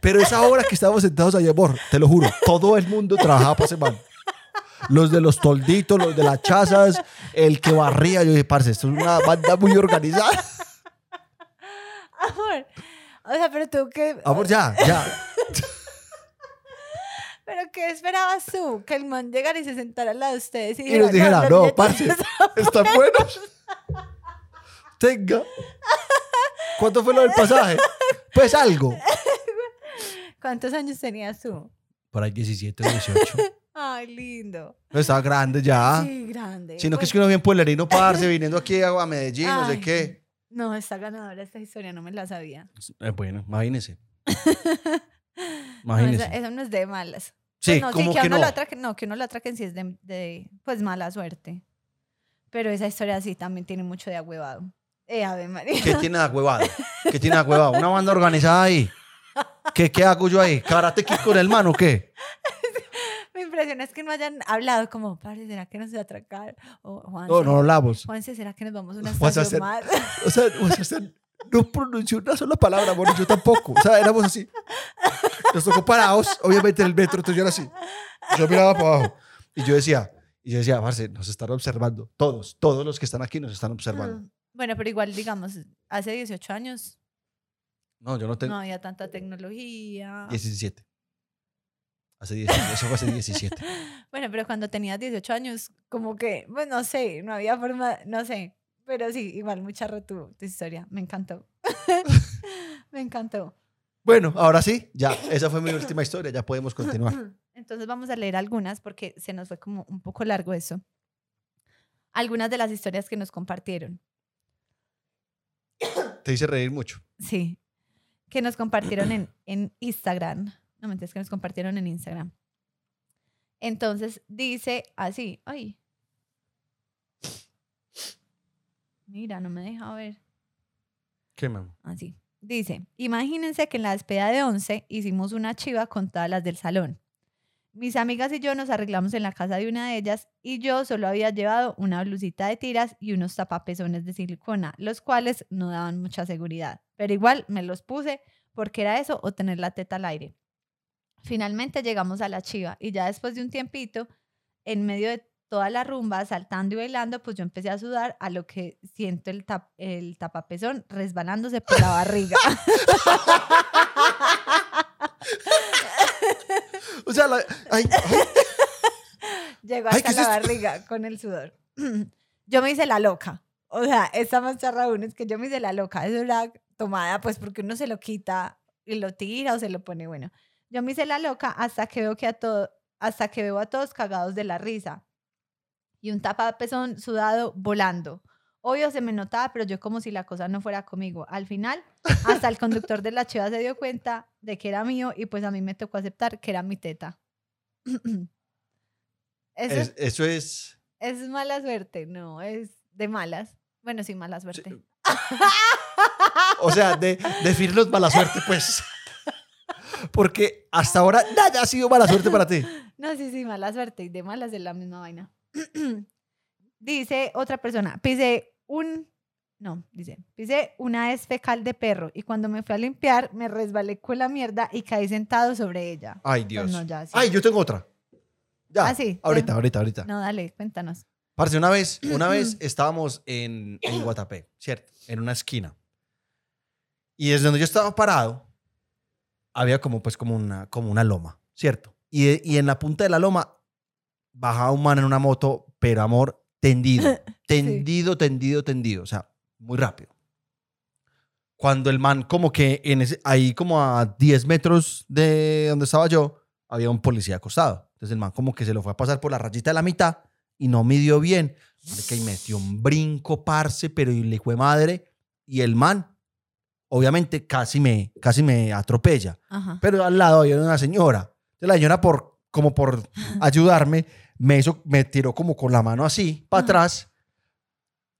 Pero esa hora que estábamos sentados ahí, amor, te lo juro, todo el mundo trabajaba para ese man. Los de los tolditos, los de las chazas, el que barría. Yo dije, parce, esto es una banda muy organizada. Amor. O sea, pero tú qué. Amor, ya, ya. ¿Pero qué esperabas tú? Que el man llegara y se sentara al lado de ustedes y, Y nos dijera, no, billetes parce, están buenos. Tenga. ¿Cuánto fue lo del pasaje? Pues algo. ¿Cuántos años tenías tú? Por ahí 17, 18. Ay, lindo. No estaba grande ya. Sí, grande. Sino que es que uno bien pueblerino parce, viniendo aquí a Medellín, no sé qué. No, está ganadora esta historia, no me la sabía. Eh, bueno, imagínese. No, Imagínese. eso, eso no es de malas. sí, Pues no, como que, que uno no. lo atraque, no, que uno lo atraquen sí es de, de, pues mala suerte. Pero esa historia sí también tiene mucho de agüevado. Eh, Ave María. ¿Qué tiene de huevado? ¿Qué tiene de huevado? Una banda organizada ahí. ¿Qué, ¿Qué hago yo ahí? ¿Karate Kid con el man o qué? Me impresiona es que no hayan hablado como, padre, ¿será que nos atracar? O Juanse, No, no hablamos. Juanse, ¿será que nos vamos a una estación hacer- más? O sea, no pronunció una sola palabra, y yo tampoco. O sea, éramos así. Nos tocó parados, obviamente en el metro, entonces yo era así. Yo miraba para abajo. Y yo decía, y yo decía, Marce, nos están observando. Todos, todos los que están aquí nos están observando. Mm, Bueno, pero igual, digamos, hace 18 años No, yo no tengo no había tanta tecnología. 17. Hace 17, eso fue hace 17. Bueno, pero cuando tenías 18 años, como que, pues no sé, no había forma, no sé. Pero sí, igual, mucha tu, tu historia. Me encantó. Me encantó. Bueno, ahora sí, ya, esa fue mi última historia, ya podemos continuar. Entonces vamos a leer algunas porque se nos fue como un poco largo eso. Algunas de las historias que nos compartieron. Te hice reír mucho. Sí, que nos compartieron en, en Instagram. No me que nos compartieron en Instagram. Entonces dice así, ay. Mira, no me deja ver. ¿Qué, mamá? Así. Dice, imagínense que en la despedida de 11 hicimos una chiva con todas las del salón. Mis amigas y yo nos arreglamos en la casa de una de ellas y yo solo había llevado una blusita de tiras y unos tapapezones de silicona, los cuales no daban mucha seguridad. Pero igual me los puse porque era eso o tener la teta al aire. Finalmente llegamos a la chiva y ya después de un tiempito, en medio de toda la rumba, saltando y bailando, pues yo empecé a sudar a lo que siento el, el tapapezón resbalándose por la barriga. o sea, Llegó hasta la barriga con el sudor. Yo me hice la loca. O sea, esta más charra es que yo me hice la loca. Eso era tomada, pues porque uno se lo quita y lo tira o se lo pone bueno. Yo me hice la loca hasta que veo que a todo, hasta que veo a todos cagados de la risa y un tapapezón sudado volando. Obvio se me notaba, pero yo como si la cosa no fuera conmigo. Al final, hasta el conductor de la chiva se dio cuenta de que era mío y pues a mí me tocó aceptar que era mi teta. eso, es, es... mala suerte, no, es de malas. Bueno, sí, mala suerte. O sea, de, de mala suerte, pues. Porque hasta ahora nada ha sido mala suerte para ti. No, sí, sí, mala suerte. Y de malas es la misma vaina. dice otra persona, pise un, no, dice, pise una vez fecal de perro y cuando me fui a limpiar me resbalé con la mierda y caí sentado sobre ella. Ay, Dios. Ay, yo tengo otra. Ya. Ah, sí. Ahorita, ahorita, ahorita. No, dale, cuéntanos. Parce, una vez, una vez estábamos en, en Guatapé, ¿cierto? En una esquina. Y desde donde yo estaba parado, había como, pues, como una, como una loma, ¿cierto? Y, y en la punta de la loma bajaba un man en una moto, pero amor, tendido, tendido, tendido, tendido, o sea, muy rápido. Cuando el man como que en ese, ahí como a 10 metros de donde estaba yo, había un policía acostado. Entonces el man como que se lo fue a pasar por la rayita de la mitad y no midió bien. Que metió un brinco, parce, pero le fue madre. Y el man, obviamente, casi me, casi me atropella. Pero al lado había una señora. La señora, por, como por ayudarme, me, hizo, me tiró como con la mano así, para atrás.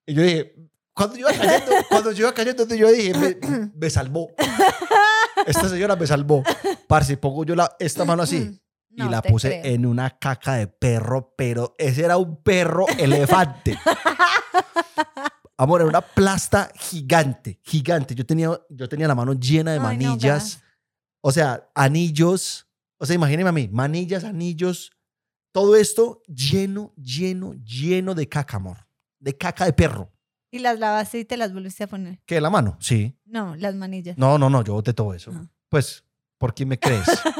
Y yo dije, cuando yo iba cayendo, cuando yo iba cayendo, yo dije, me, salvó. Esta señora me salvó. Parce, pongo yo la, esta mano así. y la puse en una caca de perro, pero ese era un perro elefante. Amor, era una plasta gigante, gigante. Yo tenía, yo tenía la mano llena de manillas. o sea, anillos. O sea, imagínense a mí, manillas, anillos, todo esto lleno, lleno, lleno de caca, amor. De caca de perro. ¿Y las lavaste y te las volviste a poner? ¿Qué? ¿La mano? Sí. No, las manillas. No, no, no, yo boté todo eso. Pues, ¿por qué me crees?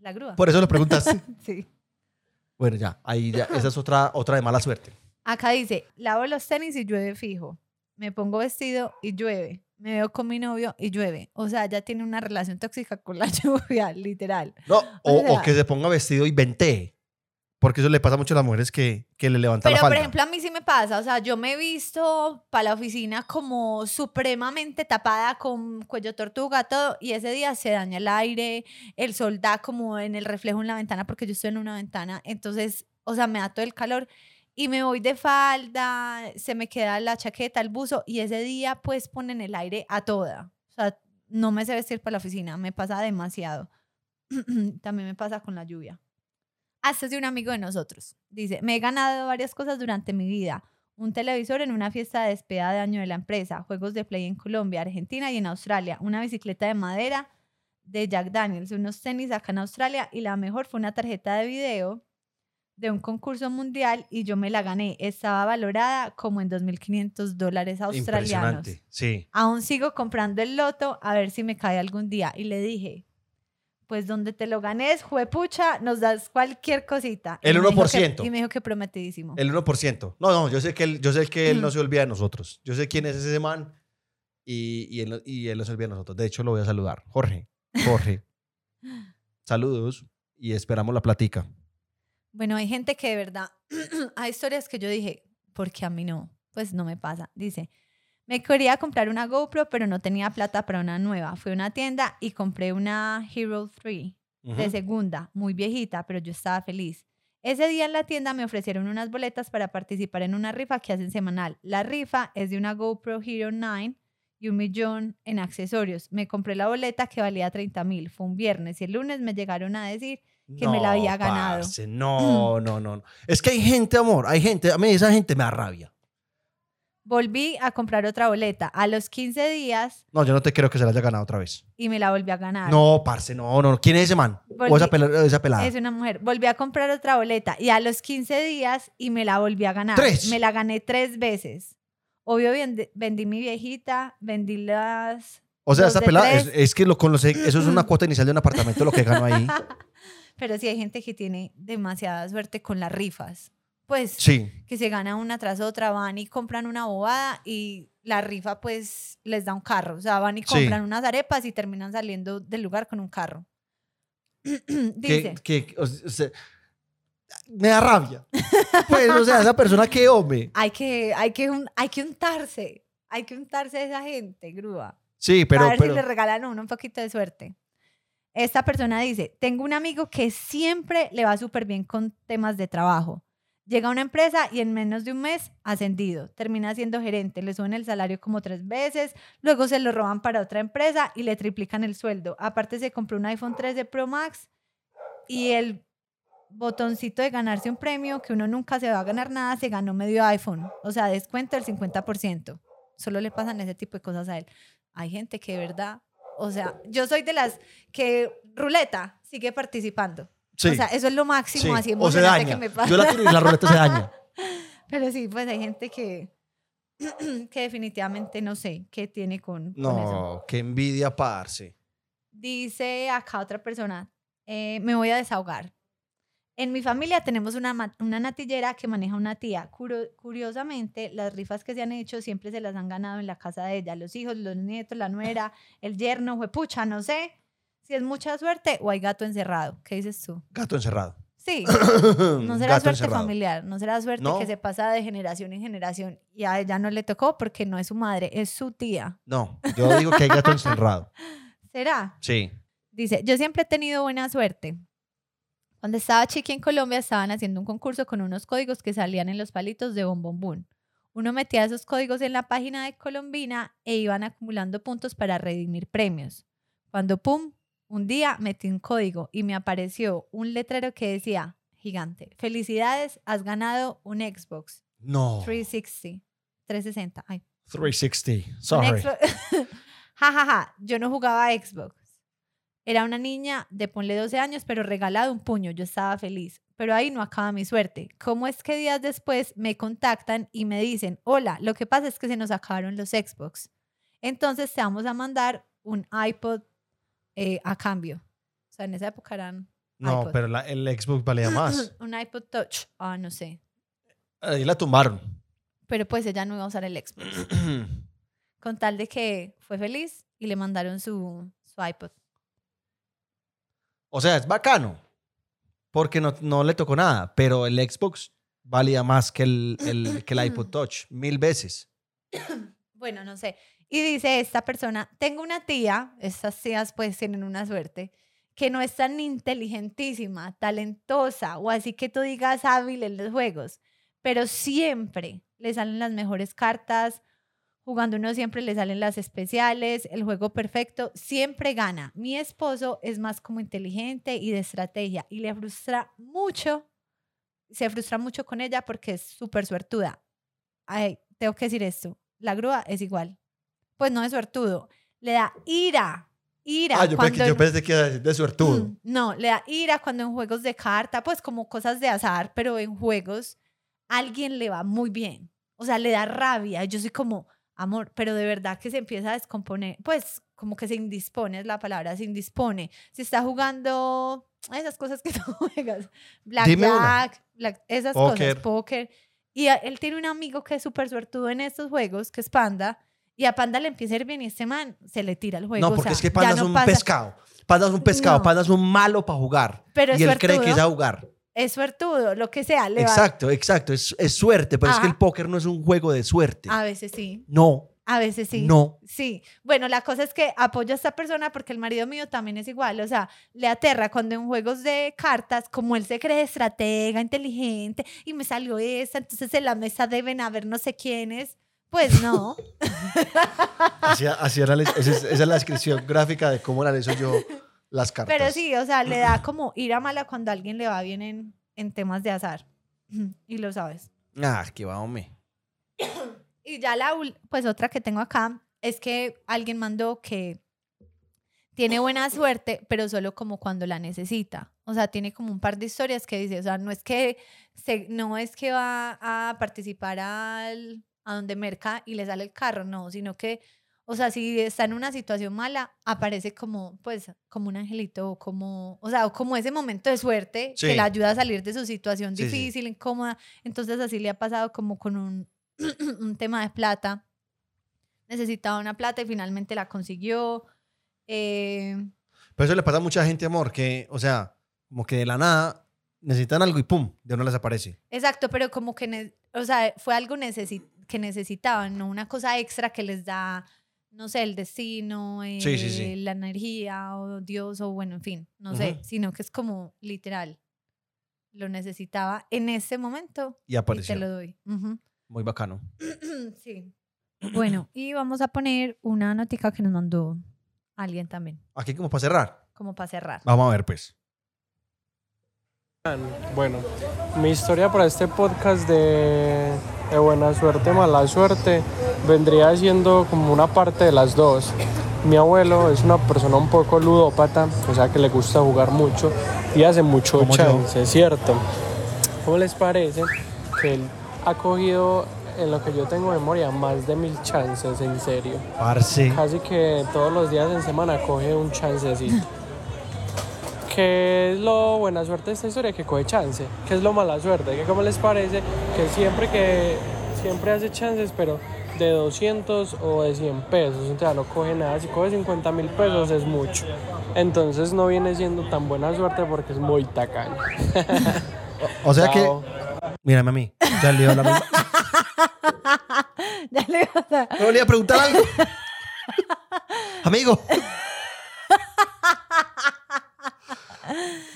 La grúa. Por eso lo preguntaste. sí. Bueno, ya, ahí ya, esa es otra, otra de mala suerte. Acá dice, lavo los tenis y llueve fijo. Me pongo vestido y llueve me veo con mi novio y llueve. O sea, ya tiene una relación tóxica con la lluvia, literal. No, o, que se ponga vestido y ventee. Porque eso le pasa mucho a las mujeres que, que le levantan la falda. Pero, por ejemplo, a mí sí me pasa. O sea, yo me he visto para la oficina como supremamente tapada con cuello tortuga, todo. Y ese día se daña el aire, el sol da como en el reflejo en la ventana, porque yo estoy en una ventana. Entonces, o sea, me da todo el calor y me voy de falda, se me queda la chaqueta, el buzo y ese día pues ponen el aire a toda. O sea, no me sé vestir para la oficina, me pasa demasiado. También me pasa con la lluvia. Hasta es de un amigo de nosotros. Dice, me he ganado varias cosas durante mi vida. Un televisor en una fiesta de despedida de año de la empresa, juegos de play en Colombia, Argentina y en Australia, una bicicleta de madera de Jack Daniels, unos tenis acá en Australia y la mejor fue una tarjeta de video de un concurso mundial y yo me la gané. Estaba valorada como en 2.500 dólares australianos. Impresionante. Sí. Aún sigo comprando el loto a ver si me cae algún día. Y le dije, pues donde te lo ganes, juepucha, nos das cualquier cosita. El me dijo que- 1%. y me dijo que prometidísimo. El 1%. No, no, yo sé que él, yo sé que él no se olvida de nosotros. Yo sé quién es ese man y, y, él, y él no se olvida de nosotros. De hecho, lo voy a saludar. Jorge, Jorge. Saludos y esperamos la platica. Bueno, hay gente que de verdad, hay historias que yo dije, porque a mí no, pues no me pasa. Dice, me quería comprar una GoPro, pero no tenía plata para una nueva. Fui a una tienda y compré una Hero 3 de segunda, muy viejita, pero yo estaba feliz. Ese día en la tienda me ofrecieron unas boletas para participar en una rifa que hacen semanal. La rifa es de una GoPro Hero 9 y un millón en accesorios. Me compré la boleta que valía 30 mil. Fue un viernes y el lunes me llegaron a decir que me la había ganado. parce, no, no, no, no. Es que hay gente, amor, hay gente, a mí esa gente me da rabia. Volví a comprar otra boleta a los 15 días No, yo no te creo que se la haya ganado otra vez. y me la volví a ganar. No, parce, no, no. ¿Quién es ese man? O esa, pela- esa pelada. Es una mujer. Volví a comprar otra boleta y a los 15 días y me la volví a ganar. ¿Tres? Me la gané tres veces. Obvio, vendi, vendí mi viejita, vendí las... O sea, de pelada, es, que lo, eso es una cuota inicial de un apartamento lo que gano ahí. Pero sí hay gente que tiene demasiada suerte con las rifas. Pues Sí. que se gana una tras otra, van y compran una bobada y la rifa pues les da un carro. O sea, van y Sí. compran unas arepas y terminan saliendo del lugar con un carro. Dice, Que, que, o sea, me da rabia. Pues, o sea, esa persona que hombre. hay que, hay, que, un- hay que untarse, hay que untarse de esa gente, grúa. Sí, pero, a ver pero si le regalan a uno un poquito de suerte. Esta persona dice, tengo un amigo que siempre le va súper bien con temas de trabajo. Llega a una empresa y en menos de un mes ascendido. Termina siendo gerente, le suben el salario como tres veces, luego se lo roban para otra empresa y le triplican el sueldo. Aparte se compró un iPhone 13 Pro Max y el botoncito de ganarse un premio, que uno nunca se va a ganar nada, se ganó medio iPhone. O sea, descuento del 50%. Solo le pasan ese tipo de cosas a él. Hay gente que de verdad, o sea, yo soy de las que ruleta sigue participando. Sí, O sea, eso es lo máximo sí, así o se daña. que me pasa. Yo la tiro y la ruleta se daña. Pero sí, pues hay gente que, que definitivamente no sé qué tiene con, con eso. No, qué envidia, parce. Dice acá otra persona, eh, me voy a desahogar. En mi familia tenemos una, una natillera que maneja una tía. Curio- curiosamente, las rifas que se han hecho siempre se las han ganado en la casa de ella. Los hijos, los nietos, la nuera, el yerno, pucha, no sé si es mucha suerte o hay gato encerrado. ¿Qué dices tú? Gato encerrado. Sí, no será Gato suerte encerrado. familiar, no será suerte No. que se pasa de generación en generación y a ella no le tocó porque no es su madre, es su tía. No, yo digo que hay gato encerrado. ¿Será? Sí. Dice, yo siempre he tenido buena suerte. Cuando estaba chiqui en Colombia estaban haciendo un concurso con unos códigos que salían en los palitos de bombombún. Uno metía esos códigos en la página de Colombina e iban acumulando puntos para redimir premios. Cuando pum, un día metí un código y me apareció un letrero que decía, gigante, felicidades, has ganado un Xbox No. 360. 360. Ay, 360. un Sorry. Ja, ja, ja. Yo no jugaba a Xbox. Era una niña de ponle 12 años, pero regalado un puño. Yo estaba feliz. Pero ahí no acaba mi suerte. ¿Cómo es que días después me contactan y me dicen, hola, lo que pasa es que se nos acabaron los Xbox. Entonces te vamos a mandar un iPod eh, a cambio. O sea, en esa época eran No, iPod. pero la- el Xbox valía más. un iPod Touch. Ah, no sé. Ahí la tumbaron. Pero pues ella no iba a usar el Xbox. Con tal de que fue feliz y le mandaron su, su iPod. O sea, es bacano. Porque no, no le tocó nada. Pero el Xbox valía más que el, el- que el iPod Touch. Mil veces. Bueno, no sé. Y dice esta persona, tengo una tía, estas tías pues tienen una suerte, que no es tan inteligentísima, talentosa o así que tú digas hábil en los juegos, pero siempre le salen las mejores cartas, jugando uno siempre le salen las especiales, el juego perfecto, siempre gana. Mi esposo es más como inteligente y de estrategia y le frustra mucho, se frustra mucho con ella porque es súper suertuda. Ay, tengo que decir esto, la grúa es igual. Pues no es suertudo, le da ira, ira Ah, yo, cuando pensé, yo en- pensé que iba a decir de suertudo. Mm, No, le da ira cuando en juegos de carta, pues como cosas de azar, pero en juegos alguien le va muy bien. O sea, le da rabia. Yo soy como, amor, pero de verdad que se empieza a descomponer, pues como que se indispone, es la palabra, se indispone. Si está jugando esas cosas que tú juegas, blackjack, black- esas cosas, póker. Y él tiene un amigo que es súper suertudo en estos juegos, que es Panda, y a Panda le empieza a ir bien y este man se le tira el juego. No, o porque sea, es que ya Panda es no un pasa- pescado. Panda es un pescado. No. Panda es un malo para jugar. Pero y él cree que es suertudo. a jugar. Es suertudo, lo que sea. Le va- Exacto, exacto. Es, es suerte, pero es que Ajá. el póker no es un juego de suerte. A veces sí, No, a veces sí. no. Sí. Bueno, la cosa es que apoyo a esta persona porque el marido mío también es igual. O sea, le aterra cuando en juegos de cartas, como él se cree estratega, inteligente, y me salió esta, entonces en la mesa deben haber no sé quiénes. Pues no. Así, así era esa, es, esa es la descripción gráfica de cómo analizo yo las cartas. Pero sí, o sea, le da como ira mala cuando a alguien le va bien en, en temas de azar. Y lo sabes. Ah, qué va, hombre. Y ya la, pues otra que tengo acá es que alguien mandó que tiene buena suerte, pero solo como cuando la necesita. O sea, tiene como un par de historias que dice, o sea, no es que, se, no es que va a participar al, a donde merca y le sale el carro, no, sino que, o sea, si está en una situación mala, aparece como, pues, como un angelito, o como, o sea, o como ese momento de suerte Sí. que le ayuda a salir de su situación Sí, sí. difícil, incómoda. Entonces así le ha pasado como con un, un tema de plata. Necesitaba una plata y finalmente la consiguió. Eh, Pero eso le pasa a mucha gente, amor, que, o sea, como que de la nada necesitan algo y pum, de uno les aparece. exacto, pero como que, o sea, fue algo necesi- que necesitaban, no una cosa extra que les da, no sé, el destino, Sí, sí, sí. la energía o Dios o bueno, en fin, no sé, sino que es como literal. Lo necesitaba en ese momento Y y apareció. te lo doy. Muy bacano. sí. Bueno, y vamos a poner una notica que nos mandó alguien también, Aquí como para cerrar. como para cerrar. Vamos a ver, pues. Bueno, mi historia para este podcast de, de buena suerte, mala suerte, vendría siendo como una parte de las dos. Mi abuelo es una persona un poco ludópata, o sea que le gusta jugar mucho y hace mucho Como yo. chance, ¿cierto? ¿Cómo les parece que él ha cogido, en lo que yo tengo memoria, más de mil chances, en serio? Parce. Casi que todos los días en semana coge un chancecito. ¿Qué es lo buena suerte de esta historia? Que coge chance. ¿Qué es lo mala suerte? Que como les parece que siempre que siempre hace chances, pero de 200 o de 100 pesos, o sea, no coge nada. Si coge 50 mil pesos es mucho. Entonces no viene siendo tan buena suerte porque es muy tacaño. O sea Chao. que, mírame a mí. Ya le dio la misma. ya le vas a... ¿No le iba a preguntar algo? Amigo.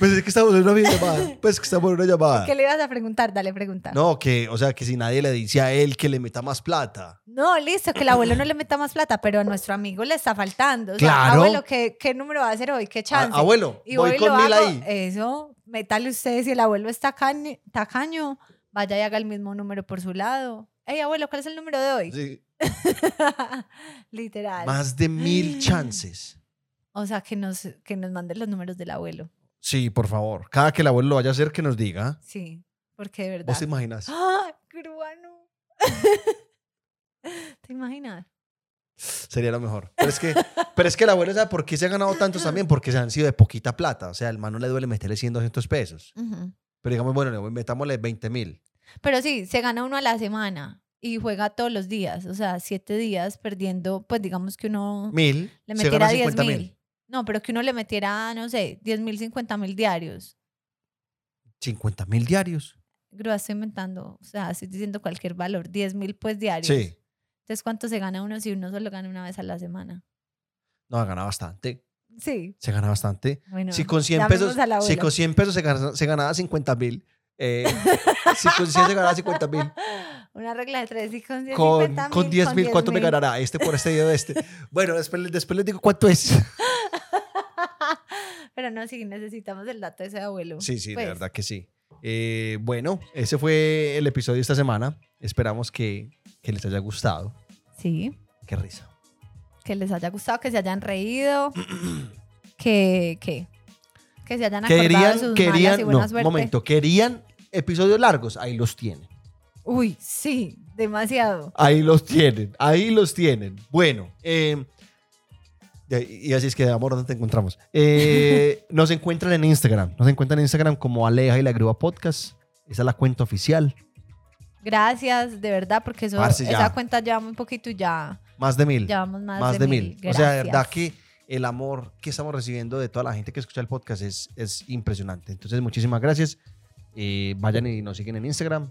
Pues es que estamos en una videollamada. Pues que estamos en una llamada. ¿Qué le ibas a preguntar? Dale, pregunta. No, que, o sea, que si nadie le dice a él que le meta más plata. No, listo, que el abuelo no le meta más plata, pero a nuestro amigo le está faltando. O sea, Claro. abuelo, ¿qué, ¿qué número va a hacer hoy? ¿Qué chance? A- abuelo, Y voy con mil ahí. Eso, métale usted, si el abuelo es tacaño, tacaño, vaya y haga el mismo número por su lado. Ey, abuelo, ¿cuál es el número de hoy? Sí. Literal. Más de mil chances. O sea, que nos, que nos manden los números del abuelo. Sí, por favor. Cada que el abuelo lo vaya a hacer, que nos diga. Sí, porque de verdad. ¿Vos te imaginas? ¡Ah, cruano! ¿Te imaginas? Sería lo mejor. Pero es que, pero es que el abuelo sabe por qué se ha ganado tantos también, porque se han sido de poquita plata. O sea, al man no le duele meterle 100, 200 pesos. Pero digamos, bueno, le- metámosle 20 mil. Pero sí, se gana uno a la semana y juega todos los días, o sea, siete días perdiendo, pues digamos que uno Mil. le metiera gana 10 50 mil. No, pero que uno le metiera, no sé, 10 mil, 50 mil diarios. 50 mil diarios. Grúa, estoy inventando, o sea, estoy diciendo cualquier valor, 10 mil pues diarios. Sí. Entonces, ¿cuánto se gana uno si uno solo gana una vez a la semana? No, gana bastante. Sí, Se gana bastante. bueno. si con 100 llamemos pesos, si con 100 pesos se, gana- se ganaba 50 mil. eh, si con 100 se ganaba 50 mil. Una regla de tres y con 10 Con, 50 con 10 mil, ¿cuánto me 10.000. ganará? Este por este y de este. Bueno, después, después les digo cuánto es. Pero no, sí, necesitamos el dato de ese abuelo. Sí, sí, Pues, de verdad que sí. Eh, bueno, ese fue el episodio de esta semana. Esperamos que, que les haya gustado. Sí, Qué risa. que les haya gustado, que se hayan reído, que, que, que se hayan acordado de Querían, malas querían, no, suerte. momento, querían episodios largos, ahí los tienen. Uy, sí, demasiado. Ahí los tienen, ahí los tienen. Bueno, eh, y así es que, amor, ¿dónde te encontramos? Eh, nos encuentran en Instagram. Nos encuentran en Instagram como Aleja y la Grúa Podcast. Esa es la cuenta oficial. Gracias, de verdad, porque eso, esa cuenta lleva muy poquito y ya Más de mil. llevamos más, más de mil. O sea, de verdad que el amor que estamos recibiendo de toda la gente que escucha el podcast es, es impresionante. Entonces, muchísimas gracias. Eh, vayan y nos siguen en Instagram.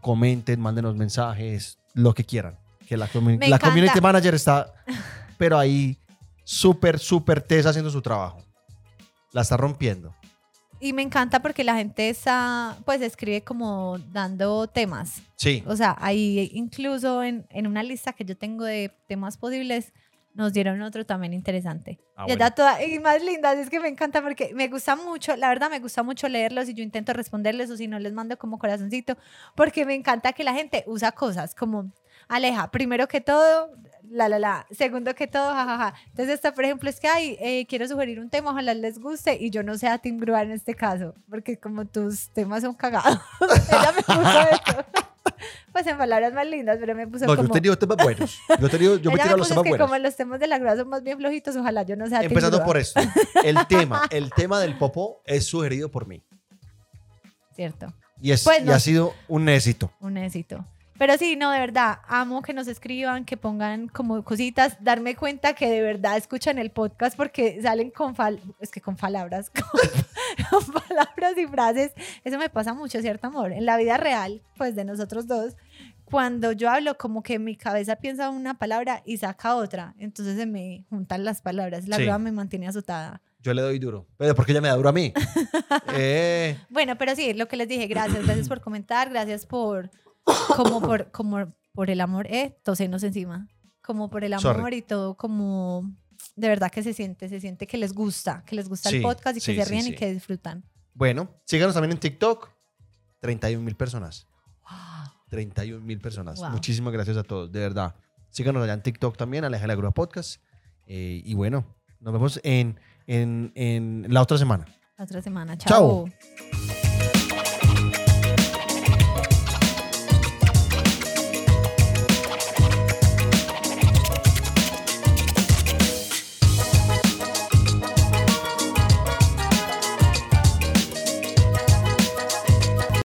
Comenten, mándenos mensajes, lo que quieran. Que la, Me la encanta. community manager está, pero ahí súper, súper tesa haciendo su trabajo. La está rompiendo. Y me encanta porque la gente está, pues escribe como dando temas. Sí. O sea, ahí incluso en, en una lista que yo tengo de temas posibles, nos dieron otro también interesante. Ah, y bueno. toda, y más lindas, es que me encanta porque me gusta mucho, la verdad me gusta mucho leerlos y yo intento responderles o si no les mando como corazoncito, porque me encanta que la gente usa cosas como, Aleja, primero que todo, la, la, la, segundo que todo, jajaja. Entonces esta, por ejemplo, es que, ay, eh, quiero sugerir un tema, ojalá les guste y yo no sea Tim Grua en este caso, porque como tus temas son cagados, ella me puso eso. Pues en palabras más lindas, pero me puso No, yo como... he tenido temas buenos. Yo, he tenido, yo me tiro me los temas que buenos. como los temas de la grúa son más bien flojitos, ojalá yo no sea Tim Empezando Grua. por esto. El tema, el tema del popó es sugerido por mí. Cierto. Y, es, Pues y no. ha sido un éxito. un éxito. Pero sí, no, de verdad, amo que nos escriban, que pongan como cositas, darme cuenta que de verdad escuchan el podcast porque salen con fal es que con palabras, con, con palabras y frases. Eso me pasa mucho, ¿cierto, amor? En la vida real, pues de nosotros dos, cuando yo hablo, como que mi cabeza piensa una palabra y saca otra. Entonces se me juntan las palabras. La Sí. verdad me mantiene azotada. Yo le doy duro. Pero porque ella me da duro a mí. Eh, Bueno, pero sí, lo que les dije, gracias, gracias por comentar, gracias por, como por, como por el amor, eh, tosenos encima, como por el amor Sorry. y todo, como de verdad que se siente, se siente que les gusta, que les gusta Sí, el podcast y que sí, se sí, ríen y que disfrutan. bueno, síganos también en TikTok. 31 mil personas. 31 mil personas. Wow. Muchísimas gracias a todos, de verdad. Síganos allá en TikTok también, Aleja la Grúa Podcast. Eh, y bueno, nos vemos en, en, en la otra semana. La otra semana. Chao. Chao.